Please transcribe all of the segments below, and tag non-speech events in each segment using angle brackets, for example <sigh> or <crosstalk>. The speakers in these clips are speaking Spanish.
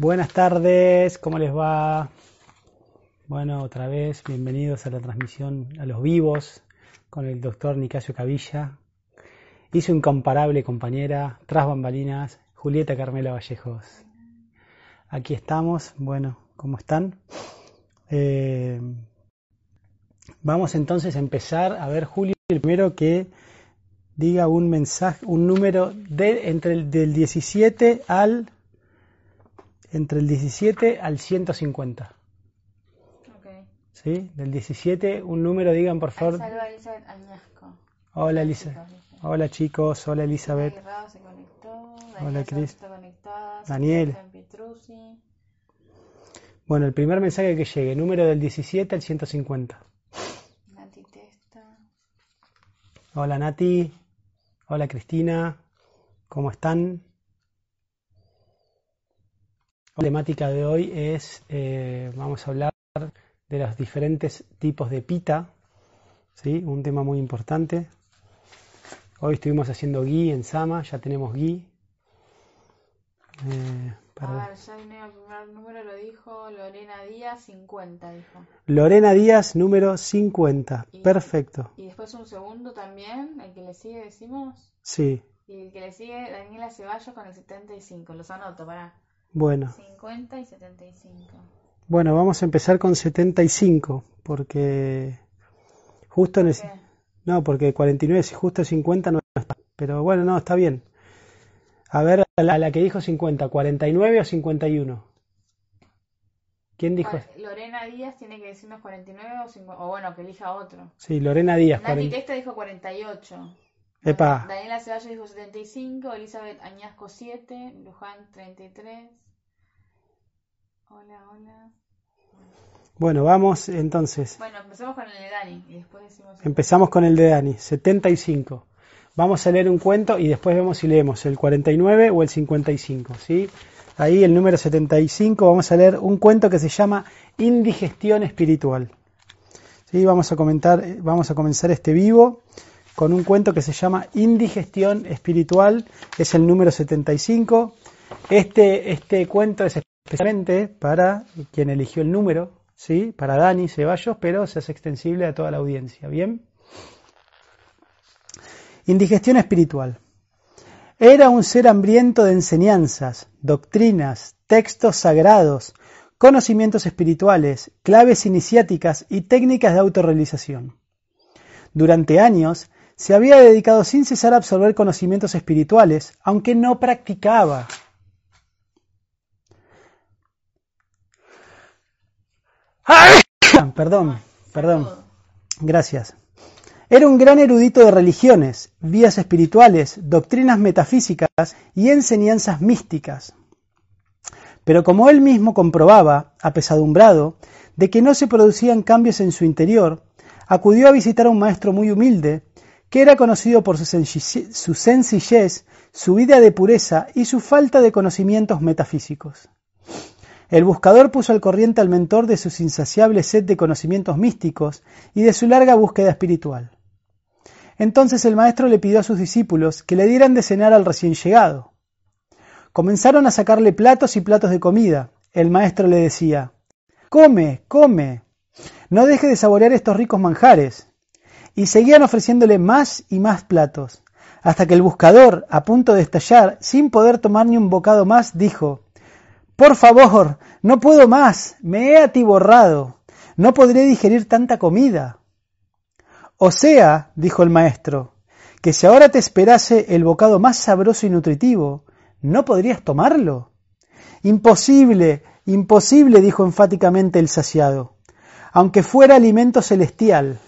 Buenas tardes, ¿cómo les va? Bueno, otra vez, bienvenidos a la transmisión a los vivos con el doctor Nicasio Cavilla y su incomparable compañera, tras bambalinas, Julieta Carmela Vallejos. Aquí estamos, bueno, ¿cómo están? Eh, vamos entonces a empezar a ver, Julio, primero que diga un mensaje, un número entre el del 17 al entre el 17 al 150. Okay. ¿Sí? Del 17, un número, digan por favor. Saluda Elizabeth Añasco. Hola Elisa. Hola chicos, hola Elizabeth. Aguirrado se conectó. Hola, Cris. Daniel. Bueno, el primer mensaje que llegue, número del 17 al 150. Nati Testa. Hola Nati. Hola Cristina. ¿Cómo están? La temática de hoy es, eh, vamos a hablar de los diferentes tipos de pita, ¿sí? un tema muy importante. Hoy estuvimos haciendo gui en Sama, ya tenemos gui. Eh, para- A ver, ya vine el primer número, lo dijo Lorena Díaz, 50 dijo. Lorena Díaz, número 50. Y- Perfecto. Y después un segundo también, el que le sigue decimos. Sí, Y el que le sigue, Daniela Ceballos con el 75. Los anoto, pará. Bueno. 50 y 75. Bueno, vamos a empezar con 75, porque justo en el... No, porque 49, si justo 50 no está. Pero bueno, no, está bien. A ver, a la, a la que dijo 50, ¿49 o 51? ¿Quién dijo? Bueno, Lorena Díaz tiene que decirnos 49 o 50. O bueno, que elija otro. Sí, Lorena Díaz. Nati 40. Testa dijo 48. Epa. Daniela Ceballos dijo 75. Elizabeth Añasco 7. Luján 33. Hola, hola. Bueno, vamos entonces. Bueno, empecemos con el de Dani y después decimos. Empezamos con el de Dani, 75. Vamos a leer un cuento y después vemos si leemos el 49 o el 55, ¿sí? Ahí el número 75 vamos a leer un cuento que se llama Indigestión espiritual. ¿Sí? Vamos a comentar, vamos a comenzar este vivo con un cuento que se llama Indigestión espiritual, es el número 75. Este, este cuento es especialmente para quien eligió el número, ¿sí? Para Dani Ceballos, pero se hace extensible a toda la audiencia, ¿bien? Indigestión espiritual. Era un ser hambriento de enseñanzas, doctrinas, textos sagrados, conocimientos espirituales, claves iniciáticas y técnicas de autorrealización. Durante años se había dedicado sin cesar a absorber conocimientos espirituales, aunque no practicaba. Perdón, perdón. Gracias. Era un gran erudito de religiones, vías espirituales, doctrinas metafísicas y enseñanzas místicas. Pero como él mismo comprobaba, apesadumbrado, de que no se producían cambios en su interior, acudió a visitar a un maestro muy humilde, que era conocido por su sencillez, su, vida de pureza y su falta de conocimientos metafísicos. El buscador puso al corriente al mentor de su insaciable sed de conocimientos místicos y de su larga búsqueda espiritual. Entonces el maestro le pidió a sus discípulos que le dieran de cenar al recién llegado. Comenzaron a sacarle platos y platos de comida. El maestro le decía, Come, come, no deje de saborear estos ricos manjares. Y seguían ofreciéndole más y más platos, hasta que el buscador, a punto de estallar, sin poder tomar ni un bocado más, dijo, Por favor, no puedo más, me he atiborrado, no podré digerir tanta comida. O sea, dijo el maestro, que si ahora te esperase el bocado más sabroso y nutritivo, ¿no podrías tomarlo? Imposible, imposible, dijo enfáticamente el saciado, aunque fuera alimento celestial.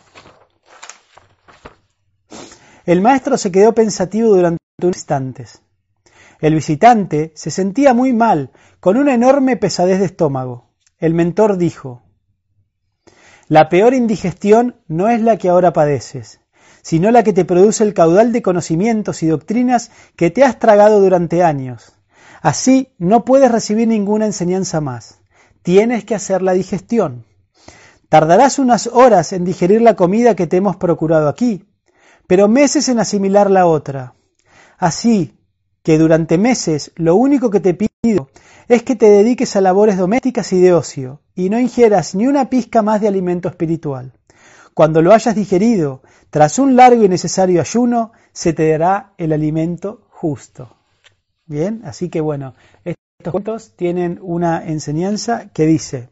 El maestro se quedó pensativo durante unos instantes. El visitante se sentía muy mal, con una enorme pesadez de estómago. El mentor dijo, La peor indigestión no es la que ahora padeces, sino la que te produce el caudal de conocimientos y doctrinas que te has tragado durante años. Así no puedes recibir ninguna enseñanza más. Tienes que hacer la digestión. Tardarás unas horas en digerir la comida que te hemos procurado aquí, pero meses en asimilar la otra. Así que durante meses lo único que te pido es que te dediques a labores domésticas y de ocio, y no ingieras ni una pizca más de alimento espiritual. Cuando lo hayas digerido, tras un largo y necesario ayuno, se te dará el alimento justo. Bien, así que bueno, estos cuentos tienen una enseñanza que dice,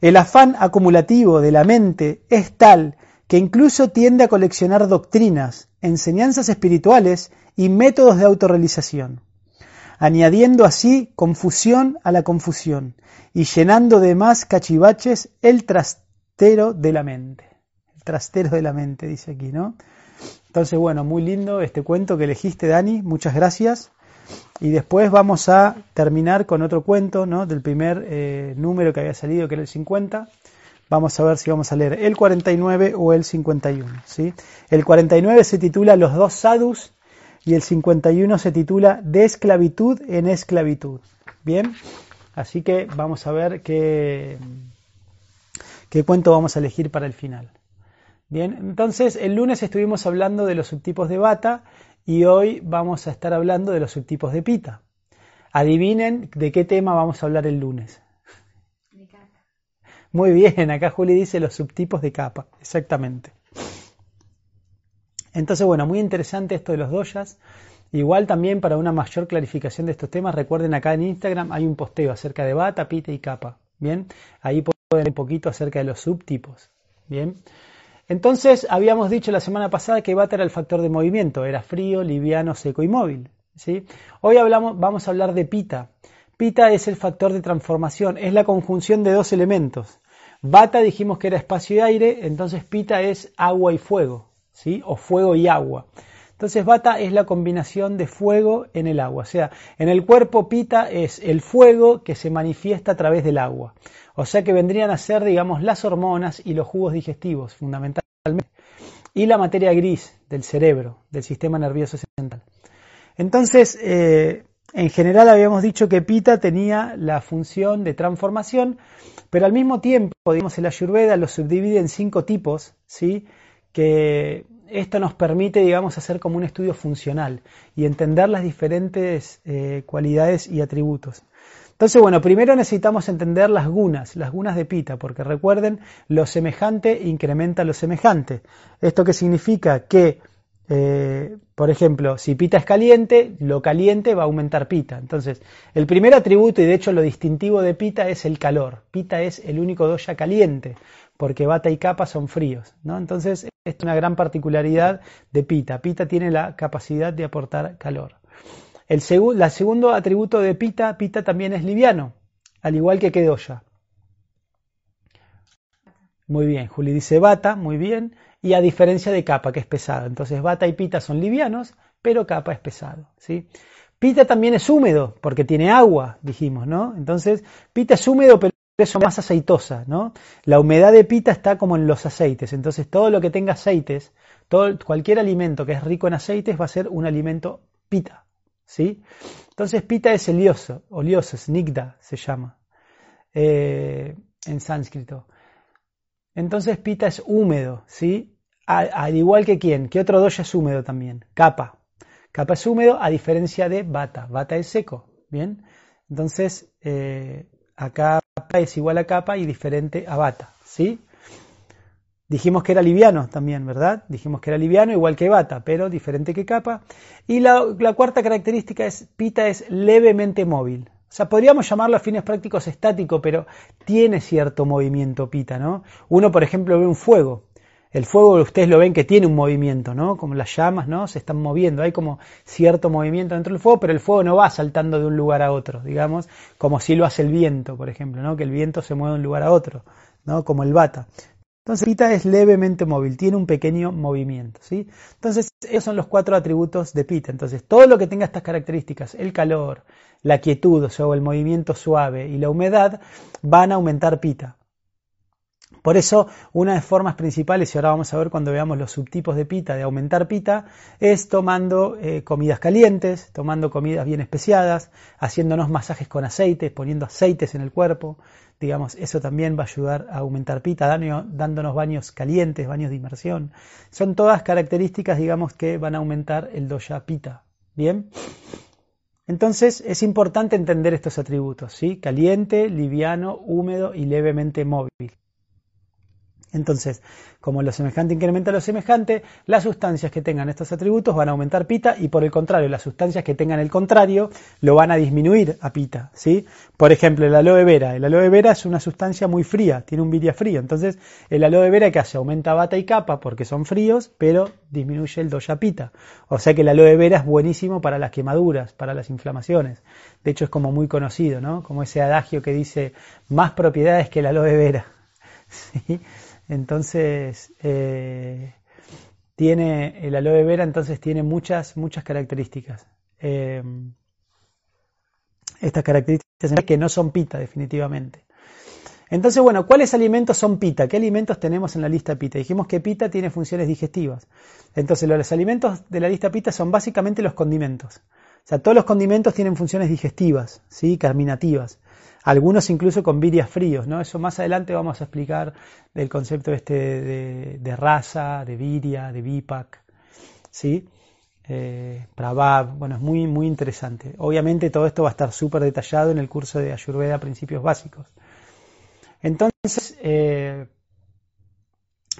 el afán acumulativo de la mente es tal que incluso tiende a coleccionar doctrinas, enseñanzas espirituales y métodos de autorrealización, añadiendo así confusión a la confusión y llenando de más cachivaches el trastero de la mente. El trastero de la mente, dice aquí, ¿no? Entonces, bueno, muy lindo este cuento que elegiste, Dani, muchas gracias. Y después vamos a terminar con otro cuento, ¿no? Del primer eh, número que había salido, que era el 50 Vamos a ver si vamos a leer el 49 o el 51. ¿sí? El 49 se titula Los dos sadhus y el 51 se titula De esclavitud en esclavitud. Bien, así que vamos a ver qué, qué cuento vamos a elegir para el final. Bien, entonces el lunes estuvimos hablando de los subtipos de bata y hoy vamos a estar hablando de los subtipos de pita. Adivinen de qué tema vamos a hablar el lunes. Muy bien, acá Juli dice los subtipos de capa, exactamente. Entonces, bueno, muy interesante esto de los doyas. Igual también para una mayor clarificación de estos temas, recuerden acá en Instagram hay un posteo acerca de bata, pita y capa. Bien, ahí pueden un poquito acerca de los subtipos. Bien, entonces habíamos dicho la semana pasada que bata era el factor de movimiento, era frío, liviano, seco y móvil. ¿sí? Hoy vamos a hablar de pita. Pita es el factor de transformación, es la conjunción de dos elementos. Bata dijimos que era espacio y aire, entonces pita es agua y fuego, ¿sí? O fuego y agua. Entonces bata es la combinación de fuego en el agua. O sea, en el cuerpo pita es el fuego que se manifiesta a través del agua. O sea que vendrían a ser, digamos, las hormonas y los jugos digestivos, fundamentalmente. Y la materia gris del cerebro, del sistema nervioso central. Entonces, eh, en general habíamos dicho que Pita tenía la función de transformación, pero al mismo tiempo, digamos, el Ayurveda lo subdivide en cinco tipos, ¿sí? que esto nos permite, digamos, hacer como un estudio funcional y entender las diferentes eh, cualidades y atributos. Entonces, bueno, primero necesitamos entender las gunas, las gunas de pita, porque recuerden, lo semejante incrementa lo semejante. ¿Esto qué significa? Que eh, por ejemplo, si pita es caliente, lo caliente va a aumentar pita. Entonces, el primer atributo y de hecho lo distintivo de pita es el calor. Pita es el único doya caliente, porque bata y capa son fríos. ¿no? Entonces, es una gran particularidad de pita. Pita tiene la capacidad de aportar calor. El segundo atributo de pita, pita también es liviano, al igual que doya. Muy bien, Juli dice bata, muy bien y a diferencia de capa, que es pesado. Entonces bata y pita son livianos, pero capa es pesado. ¿sí? Pita también es húmedo, porque tiene agua, dijimos, ¿no? Entonces, pita es húmedo, pero es más aceitosa, ¿no? La humedad de pita está como en los aceites, entonces todo lo que tenga aceites, todo, cualquier alimento que es rico en aceites va a ser un alimento pita, ¿sí? Entonces pita es olioso, olioso, snigda se llama eh, en sánscrito. Entonces pita es húmedo, ¿sí? Al igual que quién, ¿qué otro doya es húmedo también? Capa. Capa es húmedo a diferencia de bata. Bata es seco, ¿bien? Entonces, eh, acá es igual a capa y diferente a bata, ¿sí? Dijimos que era liviano también, ¿verdad? Dijimos que era liviano igual que bata, pero diferente que capa. Y la, la cuarta característica es, pita es levemente móvil. O sea, podríamos llamarlo a fines prácticos estático, pero tiene cierto movimiento pita, ¿no? Uno, por ejemplo, ve un fuego el fuego ustedes lo ven que tiene un movimiento, ¿no? Como las llamas, ¿no? Se están moviendo, hay como cierto movimiento dentro del fuego, pero el fuego no va saltando de un lugar a otro, digamos, como si lo hace el viento, por ejemplo, ¿no? Que el viento se mueve de un lugar a otro, ¿no? Como el bata. Entonces, pita es levemente móvil, tiene un pequeño movimiento, ¿sí? Entonces, esos son los cuatro atributos de pita. Entonces, todo lo que tenga estas características, el calor, la quietud, o sea, el movimiento suave y la humedad, van a aumentar pita. Por eso, una de las formas principales, y ahora vamos a ver cuando veamos los subtipos de pita, de aumentar pita, es tomando eh, comidas calientes, tomando comidas bien especiadas, haciéndonos masajes con aceites, poniendo aceites en el cuerpo. Digamos, eso también va a ayudar a aumentar pita, dándonos baños calientes, baños de inmersión. Son todas características, digamos, que van a aumentar el doya pita. Bien. Entonces es importante entender estos atributos, ¿sí? Caliente, liviano, húmedo y levemente móvil. Entonces, como lo semejante incrementa lo semejante, las sustancias que tengan estos atributos van a aumentar pita y por el contrario, las sustancias que tengan el contrario lo van a disminuir a pita, ¿sí? Por ejemplo, el aloe vera. El aloe vera es una sustancia muy fría, tiene un viria frío. Entonces, el aloe vera que hace aumenta bata y capa porque son fríos, pero disminuye el doya pita. O sea que el aloe vera es buenísimo para las quemaduras, para las inflamaciones. De hecho, es como muy conocido, ¿no? Como ese adagio que dice más propiedades que el aloe vera. <laughs> ¿Sí? Entonces, eh, tiene el aloe vera, entonces tiene muchas, muchas características. Eh, estas características que no son pita, definitivamente. Entonces, bueno, ¿cuáles alimentos son pita? ¿Qué alimentos tenemos en la lista pita? Dijimos que pita tiene funciones digestivas. Entonces, los alimentos de la lista pita son básicamente los condimentos. O sea, todos los condimentos tienen funciones digestivas, ¿sí? carminativas algunos incluso con virias fríos, ¿no? Eso más adelante vamos a explicar del concepto este de, raza, de viria, de bipac, ¿sí? Eh, bueno, es muy, muy interesante. Obviamente todo esto va a estar súper detallado en el curso de Ayurveda Principios Básicos. Entonces, eh,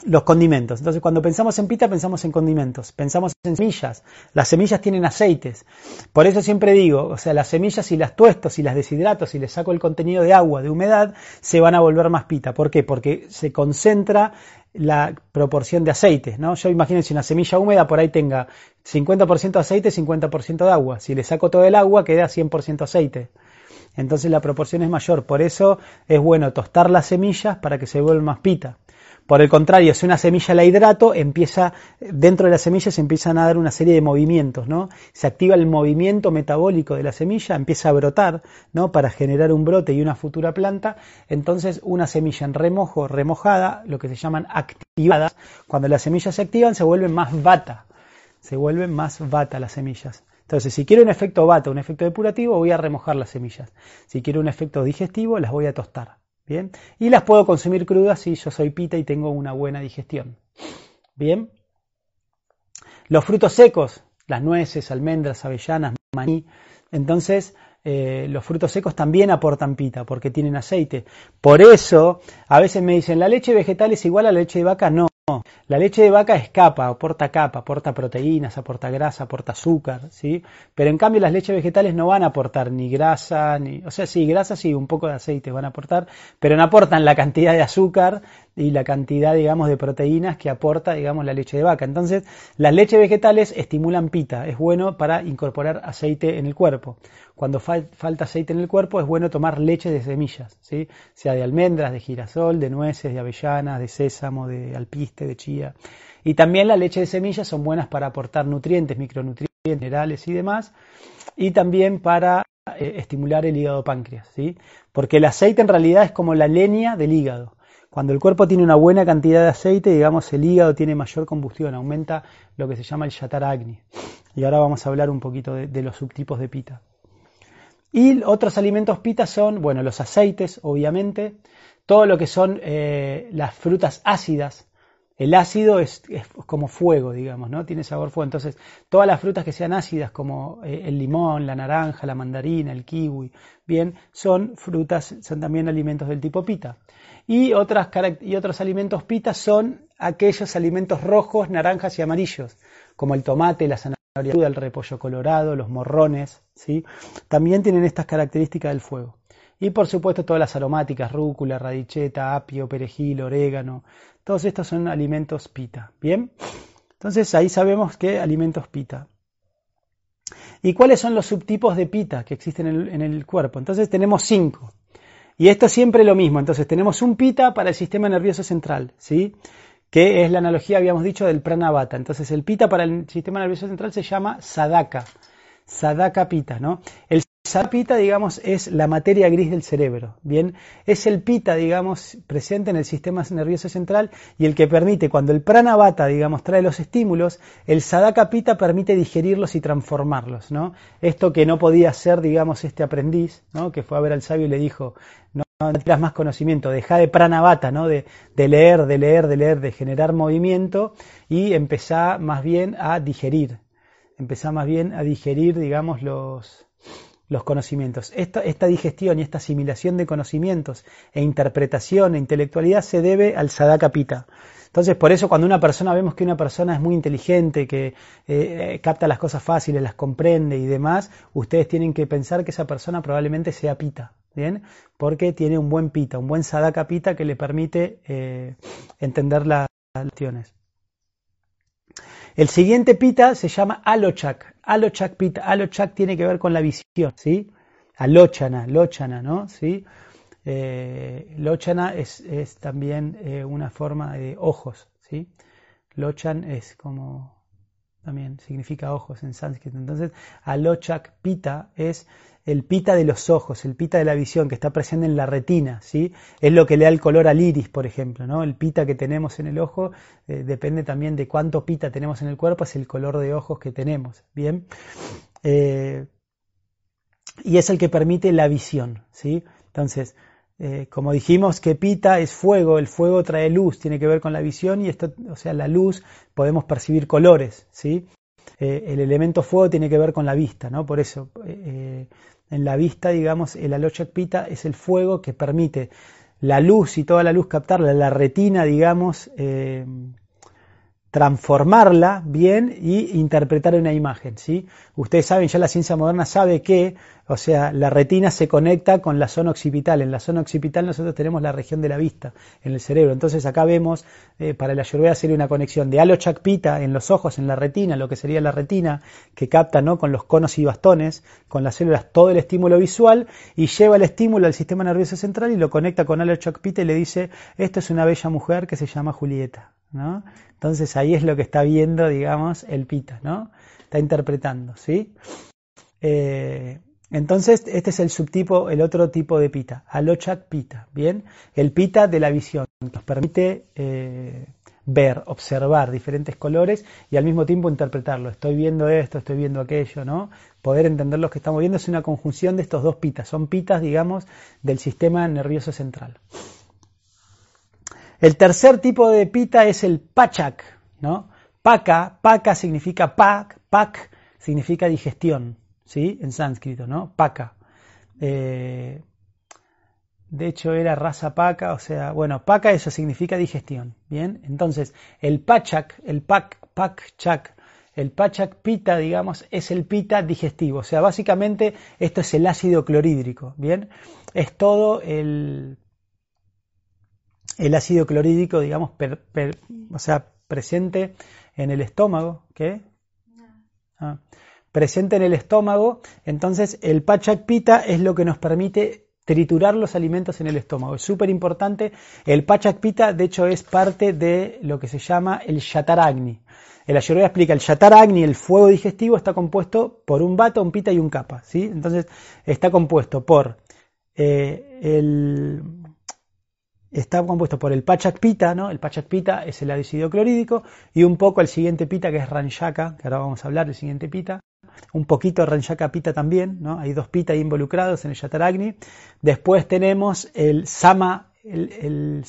los condimentos. Entonces, cuando pensamos en pita, pensamos en condimentos, pensamos en semillas. Las semillas tienen aceites. Por eso siempre digo, o sea, las semillas si las tuesto, si las deshidrato, si les saco el contenido de agua, de humedad, se van a volver más pita. ¿Por qué? Porque se concentra la proporción de aceites, ¿no? Yo imagino si una semilla húmeda por ahí tenga 50% aceite, 50% de agua. Si le saco todo el agua, queda 100% aceite. Entonces la proporción es mayor. Por eso es bueno tostar las semillas para que se vuelvan más pita. Por el contrario, si una semilla la hidrato, empieza, dentro de la semilla se empiezan a dar una serie de movimientos, ¿no? Se activa el movimiento metabólico de la semilla, empieza a brotar, ¿no? Para generar un brote y una futura planta. Entonces, una semilla en remojo, remojada, lo que se llaman activadas, cuando las semillas se activan, se vuelven más vata. Se vuelven más vata las semillas. Entonces, si quiero un efecto vata, un efecto depurativo, voy a remojar las semillas. Si quiero un efecto digestivo, las voy a tostar. Bien. Y las puedo consumir crudas si yo soy pita y tengo una buena digestión. Bien. Los frutos secos, las nueces, almendras, avellanas, maní. Entonces, eh, los frutos secos también aportan pita porque tienen aceite. Por eso, a veces me dicen, ¿la leche vegetal es igual a la leche de vaca? No. La leche de vaca escapa, aporta capa, aporta proteínas, aporta grasa, aporta azúcar, ¿sí? Pero en cambio las leches vegetales no van a aportar ni grasa, ni, o sea, sí, grasa sí, un poco de aceite van a aportar, pero no aportan la cantidad de azúcar y la cantidad, digamos, de proteínas que aporta, digamos, la leche de vaca. Entonces, las leches vegetales estimulan pita, es bueno para incorporar aceite en el cuerpo. Cuando falta aceite en el cuerpo, es bueno tomar leche de semillas, ¿sí? sea de almendras, de girasol, de nueces, de avellanas, de sésamo, de alpiste, de chía. Y también la leche de semillas son buenas para aportar nutrientes, micronutrientes, minerales y demás, y también para eh, estimular el hígado páncreas, ¿sí? porque el aceite en realidad es como la leña del hígado. Cuando el cuerpo tiene una buena cantidad de aceite, digamos, el hígado tiene mayor combustión, aumenta lo que se llama el yataragni. Y ahora vamos a hablar un poquito de, los subtipos de pita. Y otros alimentos pita son, bueno, los aceites, obviamente, todo lo que son eh, las frutas ácidas. El ácido es, como fuego, digamos, ¿no? Tiene sabor fuego. Entonces, todas las frutas que sean ácidas, como eh, el limón, la naranja, la mandarina, el kiwi, bien, son frutas, son también alimentos del tipo pita. Y, otros alimentos pita son aquellos alimentos rojos, naranjas y amarillos, como el tomate, la zanahoria, el repollo colorado, los morrones, ¿sí? También tienen estas características del fuego. Y por supuesto todas las aromáticas, rúcula, radicheta, apio, perejil, orégano, todos estos son alimentos pita. ¿Bien? Entonces ahí sabemos que alimentos pita. ¿Y cuáles son los subtipos de pita que existen en el cuerpo? Entonces tenemos cinco. Y esto es siempre lo mismo. Entonces tenemos un pita para el sistema nervioso central, ¿sí? que es la analogía, habíamos dicho, del pranavata. Entonces el pita para el sistema nervioso central se llama sadaka. Sadaka pita, ¿no? El pita, digamos, es la materia gris del cerebro, ¿bien? Es el pita, digamos, presente en el sistema nervioso central y el que permite, cuando el pranavata, digamos, trae los estímulos, el sadaka pita permite digerirlos y transformarlos, ¿no? Esto que no podía hacer, digamos, este aprendiz, ¿no? Que fue a ver al sabio y le dijo, no, no tienes más conocimiento, deja de pranavata, ¿no? De, de leer, de leer, de leer, de generar movimiento y empezá más bien a digerir, empezá más bien a digerir, digamos, los los conocimientos. Esta, esta, digestión y esta asimilación de conocimientos e interpretación e intelectualidad se debe al sadaka pita. Entonces, por eso cuando una persona vemos que una persona es muy inteligente, que eh, capta las cosas fáciles, las comprende y demás, ustedes tienen que pensar que esa persona probablemente sea pita, ¿bien? Porque tiene un buen pita, un buen sadaka pita que le permite eh, entender las lecciones. El siguiente pita se llama alochak. Alochak pita. Alochak tiene que ver con la visión, ¿sí? Alochana, lochana, ¿no? ¿Sí? Eh, lochana es, también eh, una forma de ojos, ¿sí? Lochan es como también significa ojos en sánscrito. Entonces, alochak pita es el pita de los ojos, el pita de la visión que está presente en la retina, ¿sí? Es lo que le da el color al iris, por ejemplo, ¿no? El pita que tenemos en el ojo eh, depende también de cuánto pita tenemos en el cuerpo, es el color de ojos que tenemos, ¿bien? Eh, y es el que permite la visión, ¿sí? Entonces, eh, como dijimos que pita es fuego, el fuego trae luz, tiene que ver con la visión y esto, o sea, la luz podemos percibir colores, ¿sí? El elemento fuego tiene que ver con la vista, ¿no? Por eso, en la vista, digamos, el alochak pita es el fuego que permite la luz y toda la luz captarla, la retina, digamos, transformarla bien y interpretar una imagen. ¿sí? Ustedes saben, ya la ciencia moderna sabe que, o sea, la retina se conecta con la zona occipital. En la zona occipital nosotros tenemos la región de la vista en el cerebro. Entonces acá vemos, eh, para la ayurveda sería una conexión de halo chakpita en los ojos, en la retina, lo que sería la retina, que capta ¿no? con los conos y bastones, con las células, todo el estímulo visual y lleva el estímulo al sistema nervioso central y lo conecta con halo chakpita y le dice, esto es una bella mujer que se llama Julieta. ¿No? Entonces ahí es lo que está viendo, digamos, el pita, ¿no? Está interpretando, ¿sí? Eh, entonces, este es el subtipo, el otro tipo de pita, alochak pita, ¿bien? El pita de la visión, nos permite eh, ver, observar diferentes colores y al mismo tiempo interpretarlo. Estoy viendo esto, estoy viendo aquello, ¿no? Poder entender lo que estamos viendo es una conjunción de estos dos pitas, son pitas, digamos, del sistema nervioso central. El tercer tipo de pita es el pachak, ¿no? Paka, paka significa pak, pak significa digestión, ¿sí? En sánscrito, ¿no? Paka. Eh, de hecho era raza paca, o sea, bueno, paca eso significa digestión, ¿bien? Entonces, el pachak, el pak, pak, chak, el pachak pita, digamos, es el pita digestivo, o sea, básicamente esto es el ácido clorhídrico, ¿bien? Es todo el el ácido clorhídrico, digamos, o sea, presente en el estómago, ¿qué? Ah, presente en el estómago, entonces el pachak pita es lo que nos permite triturar los alimentos en el estómago. Es súper importante. El pachak pita, de hecho, es parte de lo que se llama el shataragni. El Ayurveda explica, el shataragni, el fuego digestivo, está compuesto por un bata, un pita y un kapha. ¿sí? Entonces, está compuesto por eh, el está compuesto por el Pachak Pita, ¿no? El Pachak Pita es el ácido clorhídrico y un poco el siguiente pita que es Ranjaka, que ahora vamos a hablar del siguiente pita. Un poquito Ranjaka Pita también, ¿no? Hay dos pitas involucrados en el Yataragni. Después tenemos el Sama, el, el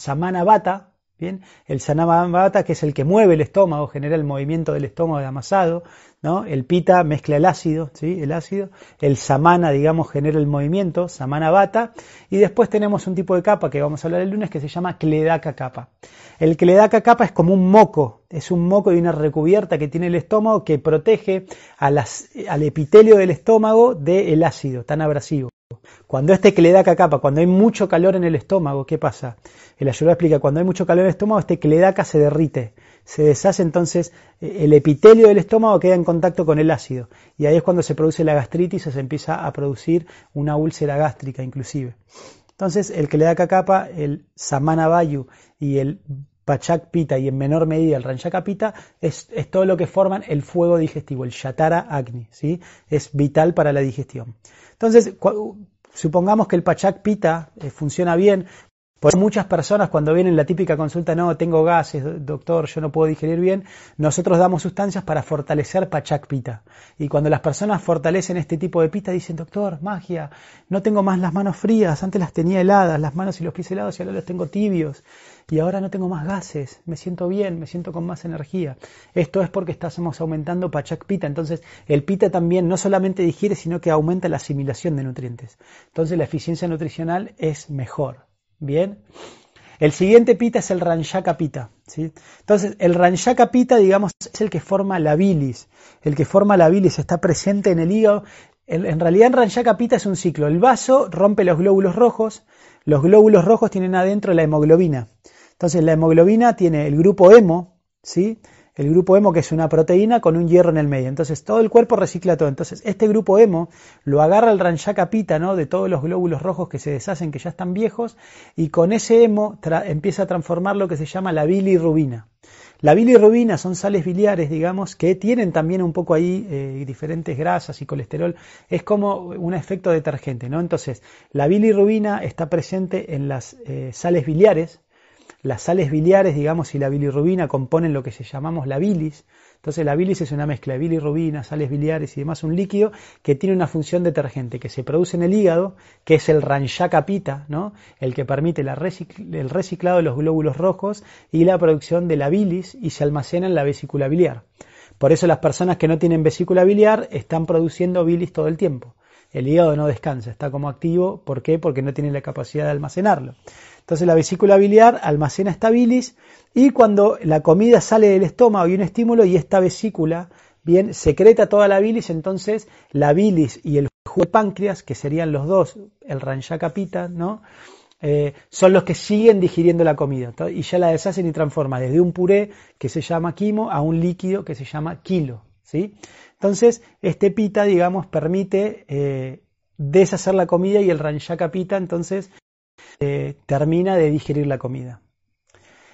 Bien, el Sanamabata, que es el que mueve el estómago, genera el movimiento del estómago de amasado, ¿no? El pita mezcla el ácido. El ácido, el samana, digamos, genera el movimiento, samana bata, y después tenemos un tipo de capa que vamos a hablar el lunes que se llama cledaca capa. El cledaca capa es como un moco, es un moco y una recubierta que tiene el estómago que protege al epitelio del estómago del ácido tan abrasivo. Cuando este cledaca capa, cuando hay mucho calor en el estómago, ¿qué pasa? El ayuda explica, cuando hay mucho calor en el estómago, este cledaca se derrite, se deshace, entonces eh, el epitelio del estómago queda en contacto con el ácido. Y ahí es cuando se produce la gastritis o se empieza a producir una úlcera gástrica inclusive. Entonces el cledaca capa, el samana vayu y el pachak pita y en menor medida el ranchaka pita es, es, todo lo que forman el fuego digestivo, el shatara agni, ¿sí? Es vital para la digestión. Entonces, supongamos que el Pachak Pita eh, funciona bien, Por muchas personas cuando vienen la típica consulta, no, tengo gases, doctor, yo no puedo digerir bien, nosotros damos sustancias para fortalecer Pachak Pita. Y cuando las personas fortalecen este tipo de pita, dicen, doctor, magia, no tengo más las manos frías, antes las tenía heladas, las manos y los pies helados y ahora los tengo tibios. Y ahora no tengo más gases, me siento bien, me siento con más energía. Esto es porque estamos aumentando Pachak Pita. Entonces, el pita también no solamente digiere, sino que aumenta la asimilación de nutrientes. Entonces, la eficiencia nutricional es mejor. Bien. El siguiente pita es el Ranjaka pita. ¿sí? Entonces, el Ranjaka pita, digamos, es el que forma la bilis. El que forma la bilis está presente en el hígado. en realidad, en Ranjaka pita es un ciclo. El vaso rompe los glóbulos rojos. Los glóbulos rojos tienen adentro la hemoglobina. Entonces, la hemoglobina tiene el grupo hemo, ¿sí? el grupo hemo que es una proteína con un hierro en el medio. Entonces todo el cuerpo recicla todo. Entonces este grupo hemo lo agarra el ranchaka pita, ¿no? De todos los glóbulos rojos que se deshacen, que ya están viejos, y con ese hemo empieza a transformar lo que se llama la bilirrubina. La bilirrubina son sales biliares, digamos, que tienen también un poco ahí eh, diferentes grasas y colesterol. Es como un efecto detergente, ¿no? Entonces, la bilirrubina está presente en las eh, sales biliares, las sales biliares, digamos, y la bilirrubina componen lo que se llamamos la bilis. Entonces la bilis es una mezcla de bilirrubina, sales biliares y demás, un líquido que tiene una función detergente, que se produce en el hígado, que es el ranchaka pita, ¿no? el que permite el reciclado de los glóbulos rojos y la producción de la bilis y se almacena en la vesícula biliar. Por eso las personas que no tienen vesícula biliar están produciendo bilis todo el tiempo. El hígado no descansa, está como activo. ¿Por qué? Porque no tiene la capacidad de almacenarlo. Entonces la vesícula biliar almacena esta bilis y cuando la comida sale del estómago y un estímulo y esta vesícula bien secreta toda la bilis, entonces la bilis y el jugo de páncreas, que serían los dos, el ranchakapita, ¿no? Eh, son los que siguen digiriendo la comida y ya la deshacen y transforman desde un puré que se llama quimo a un líquido que se llama kilo. ¿sí? Entonces, este pita, digamos, permite eh, deshacer la comida y el ranchakapita, entonces, eh, termina de digerir la comida.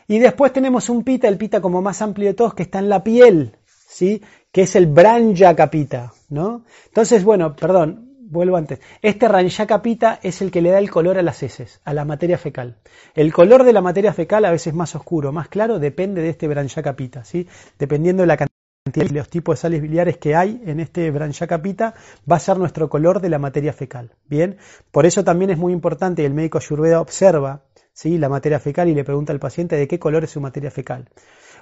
Y después tenemos un pita, el pita como más amplio de todos, que está en la piel, ¿sí? que es el branjaka pita, ¿no? Entonces, bueno, perdón, vuelvo antes. Este ranjaka pita es el que le da el color a las heces, a la materia fecal. El color de la materia fecal a veces más oscuro, más claro, depende de este branjaka pita, ¿sí? Dependiendo de la cantidad los tipos de sales biliares que hay en este branchaka pita, va a ser nuestro color de la materia fecal. Bien, por eso también es muy importante, el médico Ayurveda observa ¿sí? la materia fecal y le pregunta al paciente de qué color es su materia fecal.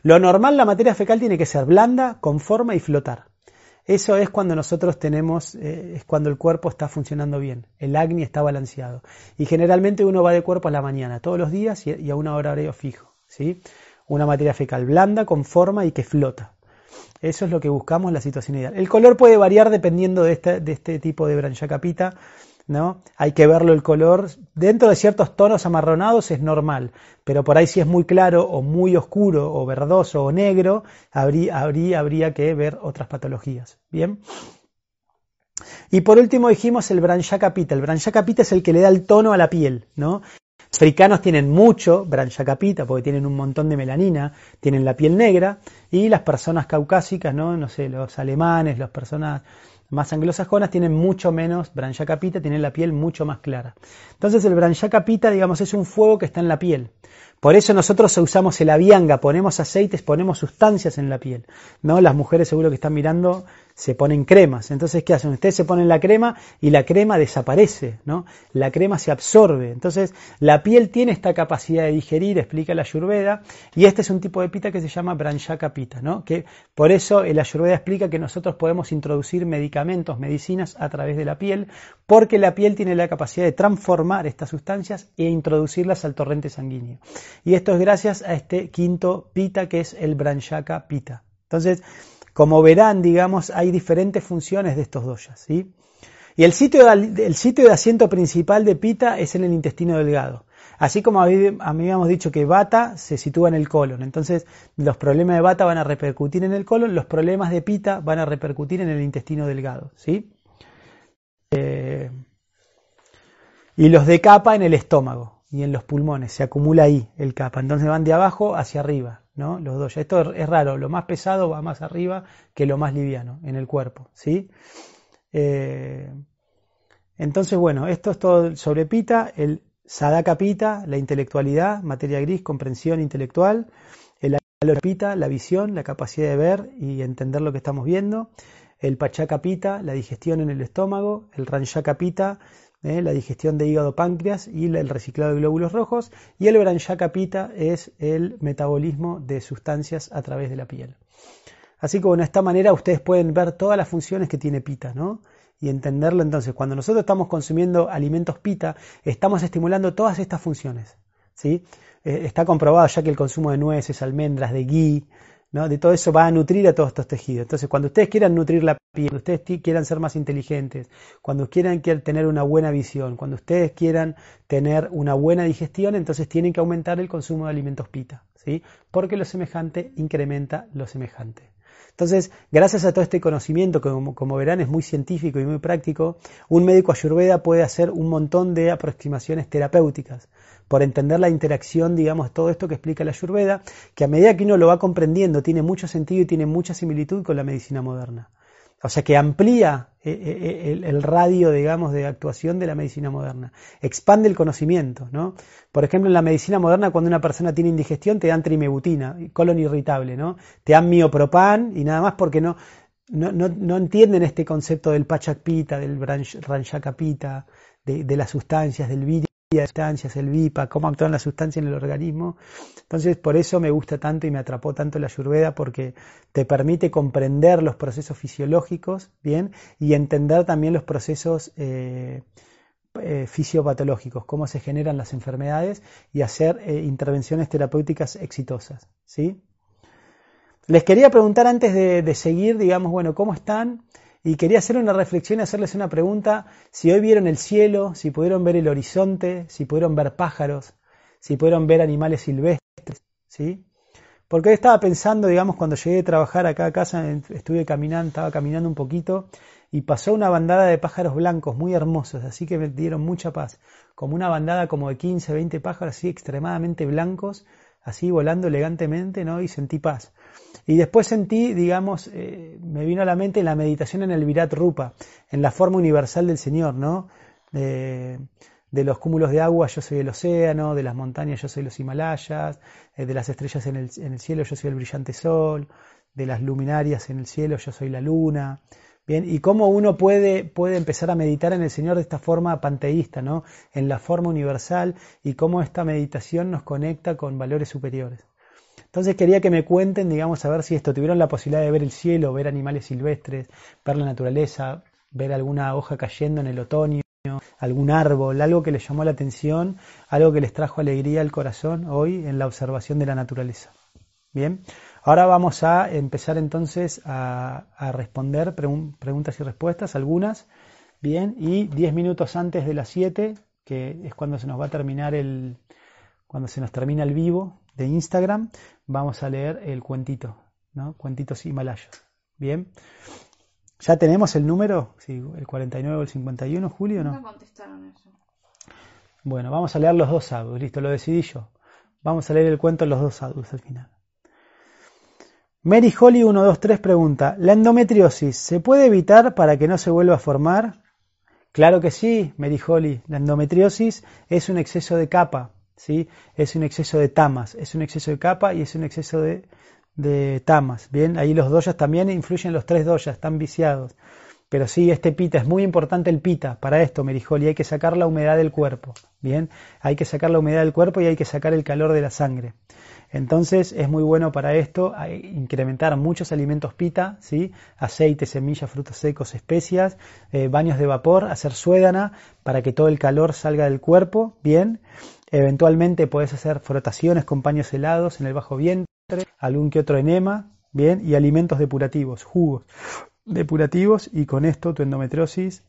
Lo normal, la materia fecal tiene que ser blanda, con forma y flotar. Eso es cuando nosotros tenemos, eh, es cuando el cuerpo está funcionando bien, el acné está balanceado. Y generalmente uno va de cuerpo a la mañana, todos los días y, a una hora horario fijo. ¿sí? Una materia fecal blanda, con forma y que flota. Eso es lo que buscamos la situación ideal. El color puede variar dependiendo de este, de este tipo de branchacapita, ¿no? Hay que verlo el color. Dentro de ciertos tonos amarronados es normal, pero por ahí si es muy claro o muy oscuro o verdoso o negro, habría, habría, habría que ver otras patologías. Bien. Y por último dijimos el branchacapita. El branchacapita es el que le da el tono a la piel, ¿no? Africanos tienen mucho branchacapita porque tienen un montón de melanina, tienen la piel negra, y las personas caucásicas, no, no sé, los alemanes, las personas más anglosajonas tienen mucho menos branchacapita, tienen la piel mucho más clara. Entonces el branchacapita, digamos, es un fuego que está en la piel. Por eso nosotros usamos el avianga, ponemos aceites, ponemos sustancias en la piel. ¿no? Las mujeres seguro que están mirando se ponen cremas. Entonces, ¿qué hacen? Ustedes se ponen la crema y la crema desaparece, ¿no? La crema se absorbe. Entonces, la piel tiene esta capacidad de digerir, explica la Ayurveda, y este es un tipo de pita que se llama Branchaka pita, ¿no? Que por eso la Ayurveda explica que nosotros podemos introducir medicamentos, medicinas a través de la piel, porque la piel tiene la capacidad de transformar estas sustancias e introducirlas al torrente sanguíneo. Y esto es gracias a este quinto pita que es el Branchaka pita. Entonces, como verán, digamos, hay diferentes funciones de estos doyas. ¿sí? Y el sitio, de, sitio de asiento principal de Pita es en el intestino delgado. Así como habíamos dicho que Bata se sitúa en el colon. Entonces, los problemas de Bata van a repercutir en el colon, los problemas de Pita van a repercutir en el intestino delgado. ¿sí? Eh, y los de capa en el estómago y en los pulmones. Se acumula ahí el capa. Entonces van de abajo hacia arriba. ¿No? Los dos. Esto es raro, lo más pesado va más arriba que lo más liviano en el cuerpo, ¿sí? Eh, entonces, bueno, esto es todo sobre pita. El Sadaka Pita, la intelectualidad, materia gris, comprensión intelectual. El Alorapita, la visión, la capacidad de ver y entender lo que estamos viendo. El Pachaka Pita, la digestión en el estómago. El Ranjaka Pita, eh, la digestión de hígado páncreas y el reciclado de glóbulos rojos. Y el Branjaka Pita es el metabolismo de sustancias a través de la piel. Así que bueno, de esta manera ustedes pueden ver todas las funciones que tiene Pita, ¿no? y entenderlo entonces. Cuando nosotros estamos consumiendo alimentos pita, estamos estimulando todas estas funciones. ¿sí? Eh, está comprobado ya que el consumo de nueces, almendras, de ghee, de todo eso va a nutrir a todos estos tejidos. Entonces, cuando ustedes quieran nutrir la piel, cuando ustedes quieran ser más inteligentes, cuando quieran tener una buena visión, cuando ustedes quieran tener una buena digestión, entonces tienen que aumentar el consumo de alimentos pita, ¿sí? porque lo semejante incrementa lo semejante. Entonces, gracias a todo este conocimiento, que como, verán es muy científico y muy práctico, un médico ayurveda puede hacer un montón de aproximaciones terapéuticas por entender la interacción, digamos, todo esto que explica la ayurveda, que a medida que uno lo va comprendiendo tiene mucho sentido y tiene mucha similitud con la medicina moderna. O sea que amplía eh, eh, eh, el, radio, digamos, de actuación de la medicina moderna. Expande el conocimiento, ¿no? Por ejemplo, en la medicina moderna, cuando una persona tiene indigestión, te dan trimebutina, colon irritable, ¿no? Te dan miopropan y nada más porque no, no, no, entienden este concepto del pachakpita, del ranchakapita, de, de las sustancias, del vidrio sustancias, el VIPA, cómo actúan las sustancias en el organismo. Entonces, por eso me gusta tanto y me atrapó tanto la ayurveda, porque te permite comprender los procesos fisiológicos, ¿bien? Y entender también los procesos eh, eh, fisiopatológicos, cómo se generan las enfermedades y hacer eh, intervenciones terapéuticas exitosas, ¿sí? Les quería preguntar antes de, de seguir, digamos, bueno, ¿cómo están? Y quería hacer una reflexión y hacerles una pregunta, si hoy vieron el cielo, si pudieron ver el horizonte, si pudieron ver pájaros, si pudieron ver animales silvestres, ¿sí? Porque hoy estaba pensando, digamos, cuando llegué a trabajar acá a casa, estuve caminando, estaba caminando un poquito y pasó una bandada de pájaros blancos muy hermosos, así que me dieron mucha paz, como una bandada como de 15, 20 pájaros así extremadamente blancos, así volando elegantemente, ¿no? Y sentí paz. Y después sentí, digamos, eh, me vino a la mente la meditación en el Virat Rupa, en la forma universal del Señor, ¿no? de los cúmulos de agua yo soy el océano, de las montañas yo soy los Himalayas, eh, de las estrellas en el, cielo yo soy el brillante sol, de las luminarias en el cielo yo soy la luna. Bien, y cómo uno puede, puede empezar a meditar en el Señor de esta forma panteísta, ¿no? En la forma universal y cómo esta meditación nos conecta con valores superiores. Entonces quería que me cuenten, digamos, a ver si esto tuvieron la posibilidad de ver el cielo, ver animales silvestres, ver la naturaleza, ver alguna hoja cayendo en el otoño, algún árbol, algo que les llamó la atención, algo que les trajo alegría al corazón hoy en la observación de la naturaleza. Bien, ahora vamos a empezar entonces a, responder preguntas y respuestas, algunas. Bien, y 10 minutos antes de las 7, que es cuando se nos va a terminar el, cuando se nos termina el vivo, de Instagram, vamos a leer el cuentito, ¿no? Cuentitos himalayos. Bien. ¿Ya tenemos el número? Sí, el 49 o el 51, Julio, ¿no? No contestaron eso. Bueno, vamos a leer los dos sadhus, listo, lo decidí yo. Vamos a leer el cuento de los dos sadhus al final. Mary Holly 123 pregunta, ¿la endometriosis se puede evitar para que no se vuelva a formar? Claro que sí, Mary Holly. La endometriosis es un exceso de capa, ¿sí? Es un exceso de tamas, es un exceso de capa y es un exceso de, de tamas. Bien, ahí los doyas también influyen los tres doyas, están viciados. Pero sí, este pita, es muy importante el pita para esto, Merijoli, hay que sacar la humedad del cuerpo. Bien, hay que sacar la humedad del cuerpo y hay que sacar el calor de la sangre. Entonces es muy bueno para esto incrementar muchos alimentos pita, ¿sí? aceite, semillas, frutos secos, especias, eh, baños de vapor, hacer suédana para que todo el calor salga del cuerpo, bien. Eventualmente puedes hacer frotaciones con paños helados en el bajo vientre, algún que otro enema, bien, y alimentos depurativos, jugos depurativos, y con esto tu endometriosis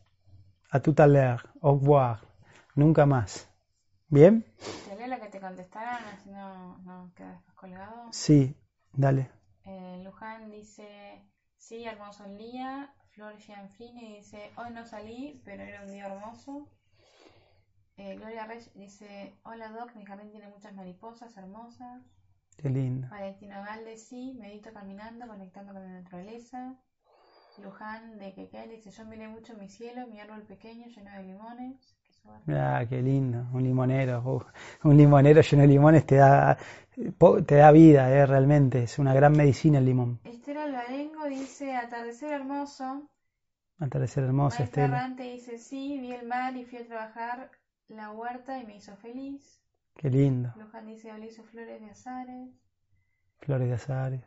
a tu taler, au revoir, nunca más. ¿Bien? ¿Te la que te contestaron así no, no quedas colgado? Sí, dale. Eh, Luján dice, sí, hermoso el día. Flor Gianfrini dice, hoy no salí, pero era un día hermoso. Eh, Gloria Reyes dice, hola Doc, mi jardín tiene muchas mariposas hermosas. Qué lindo. Valentina Galde, sí, medito caminando, conectando con la naturaleza. Luján de Quequel dice, yo miré mucho mi cielo, mi árbol pequeño lleno de limones. Ah, qué lindo, un limonero. uf, un limonero lleno de limones te da, te da vida, eh, realmente. Es una gran medicina el limón. Esther Alvarengo dice, atardecer hermoso. Atardecer hermoso, Estela. Dice, sí, vi el mar y fui a trabajar la huerta y me hizo feliz. Qué lindo. Luján dice, Oli hizo flores de azares. Flores de azares.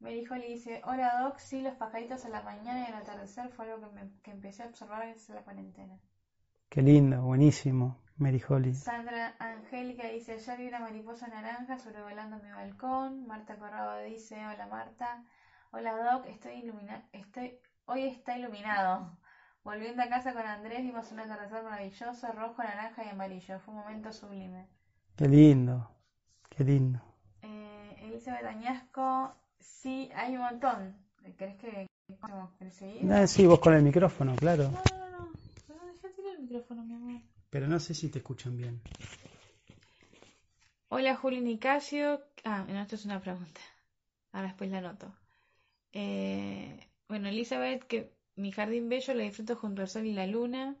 Merijoli dice, hola Doc, sí, los pajaritos a la mañana y al atardecer fue algo que, me- que empecé a observar gracias a la cuarentena. Qué lindo, buenísimo. Mary Holly. Sandra Angélica dice, ayer vi una mariposa naranja sobrevolando mi balcón. Marta Corrado dice, hola Marta. Hola Doc, estoy ilumina estoy hoy está iluminado. Volviendo a casa con Andrés vimos un atardecer maravilloso, rojo, naranja y amarillo. Fue un momento sublime. Qué lindo. Qué lindo. Eh, Elizabeth Añasco, sí, hay un montón. ¿Querés que seguido? Ah, sí, vos con el micrófono, claro. No, no, no, no. Dejá tirar el micrófono, mi amor. Pero no sé si te escuchan bien. Hola Juli Nicasio. Ah, no, esto es una pregunta. Ahora después la anoto. Eh, bueno, Elizabeth, que mi jardín bello lo disfruto junto al sol y la luna.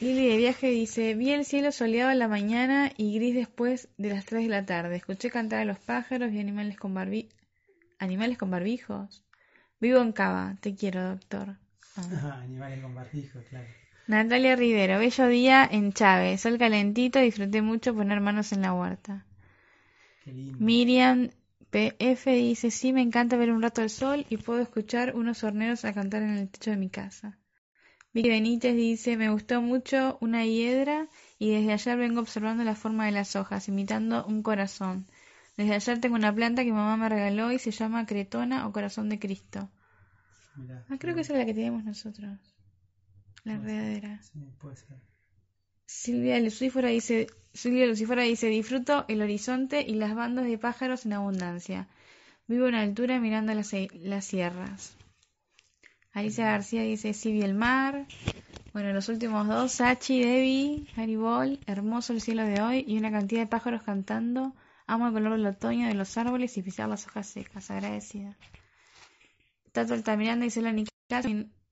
Lili de viaje dice, vi el cielo soleado en la mañana y gris después de las 3 de la tarde. Escuché cantar a los pájaros y animales con barbi... ¿Animales con barbijos? Vivo en Cava. Te quiero, doctor. Ah. <laughs> animales con barbijo, claro. Natalia Rivero, bello día en Chávez, sol calentito, disfruté mucho poner manos en la huerta. Qué lindo. Miriam PF dice, sí, me encanta ver un rato el sol y puedo escuchar unos horneros a cantar en el techo de mi casa. Vicky Benítez dice, me gustó mucho una hiedra y desde ayer vengo observando la forma de las hojas, imitando un corazón. Desde ayer tengo una planta que mamá me regaló y se llama Cretona o Corazón de Cristo. Mirá, Ah, creo que esa es la que tenemos nosotros. La enredadera. Sí, puede ser. Silvia Lucífora dice, Silvia Lucífora dice, disfruto el horizonte y las bandas de pájaros en abundancia. Vivo en altura mirando las, las sierras. Alicia García dice, sí vi el mar. Bueno, los últimos dos, Sachi, Debbie, Haribol, hermoso el cielo de hoy y una cantidad de pájaros cantando. Amo el color del otoño de los árboles y pisar las hojas secas. Agradecida. Tato Altamiranda dice, la me,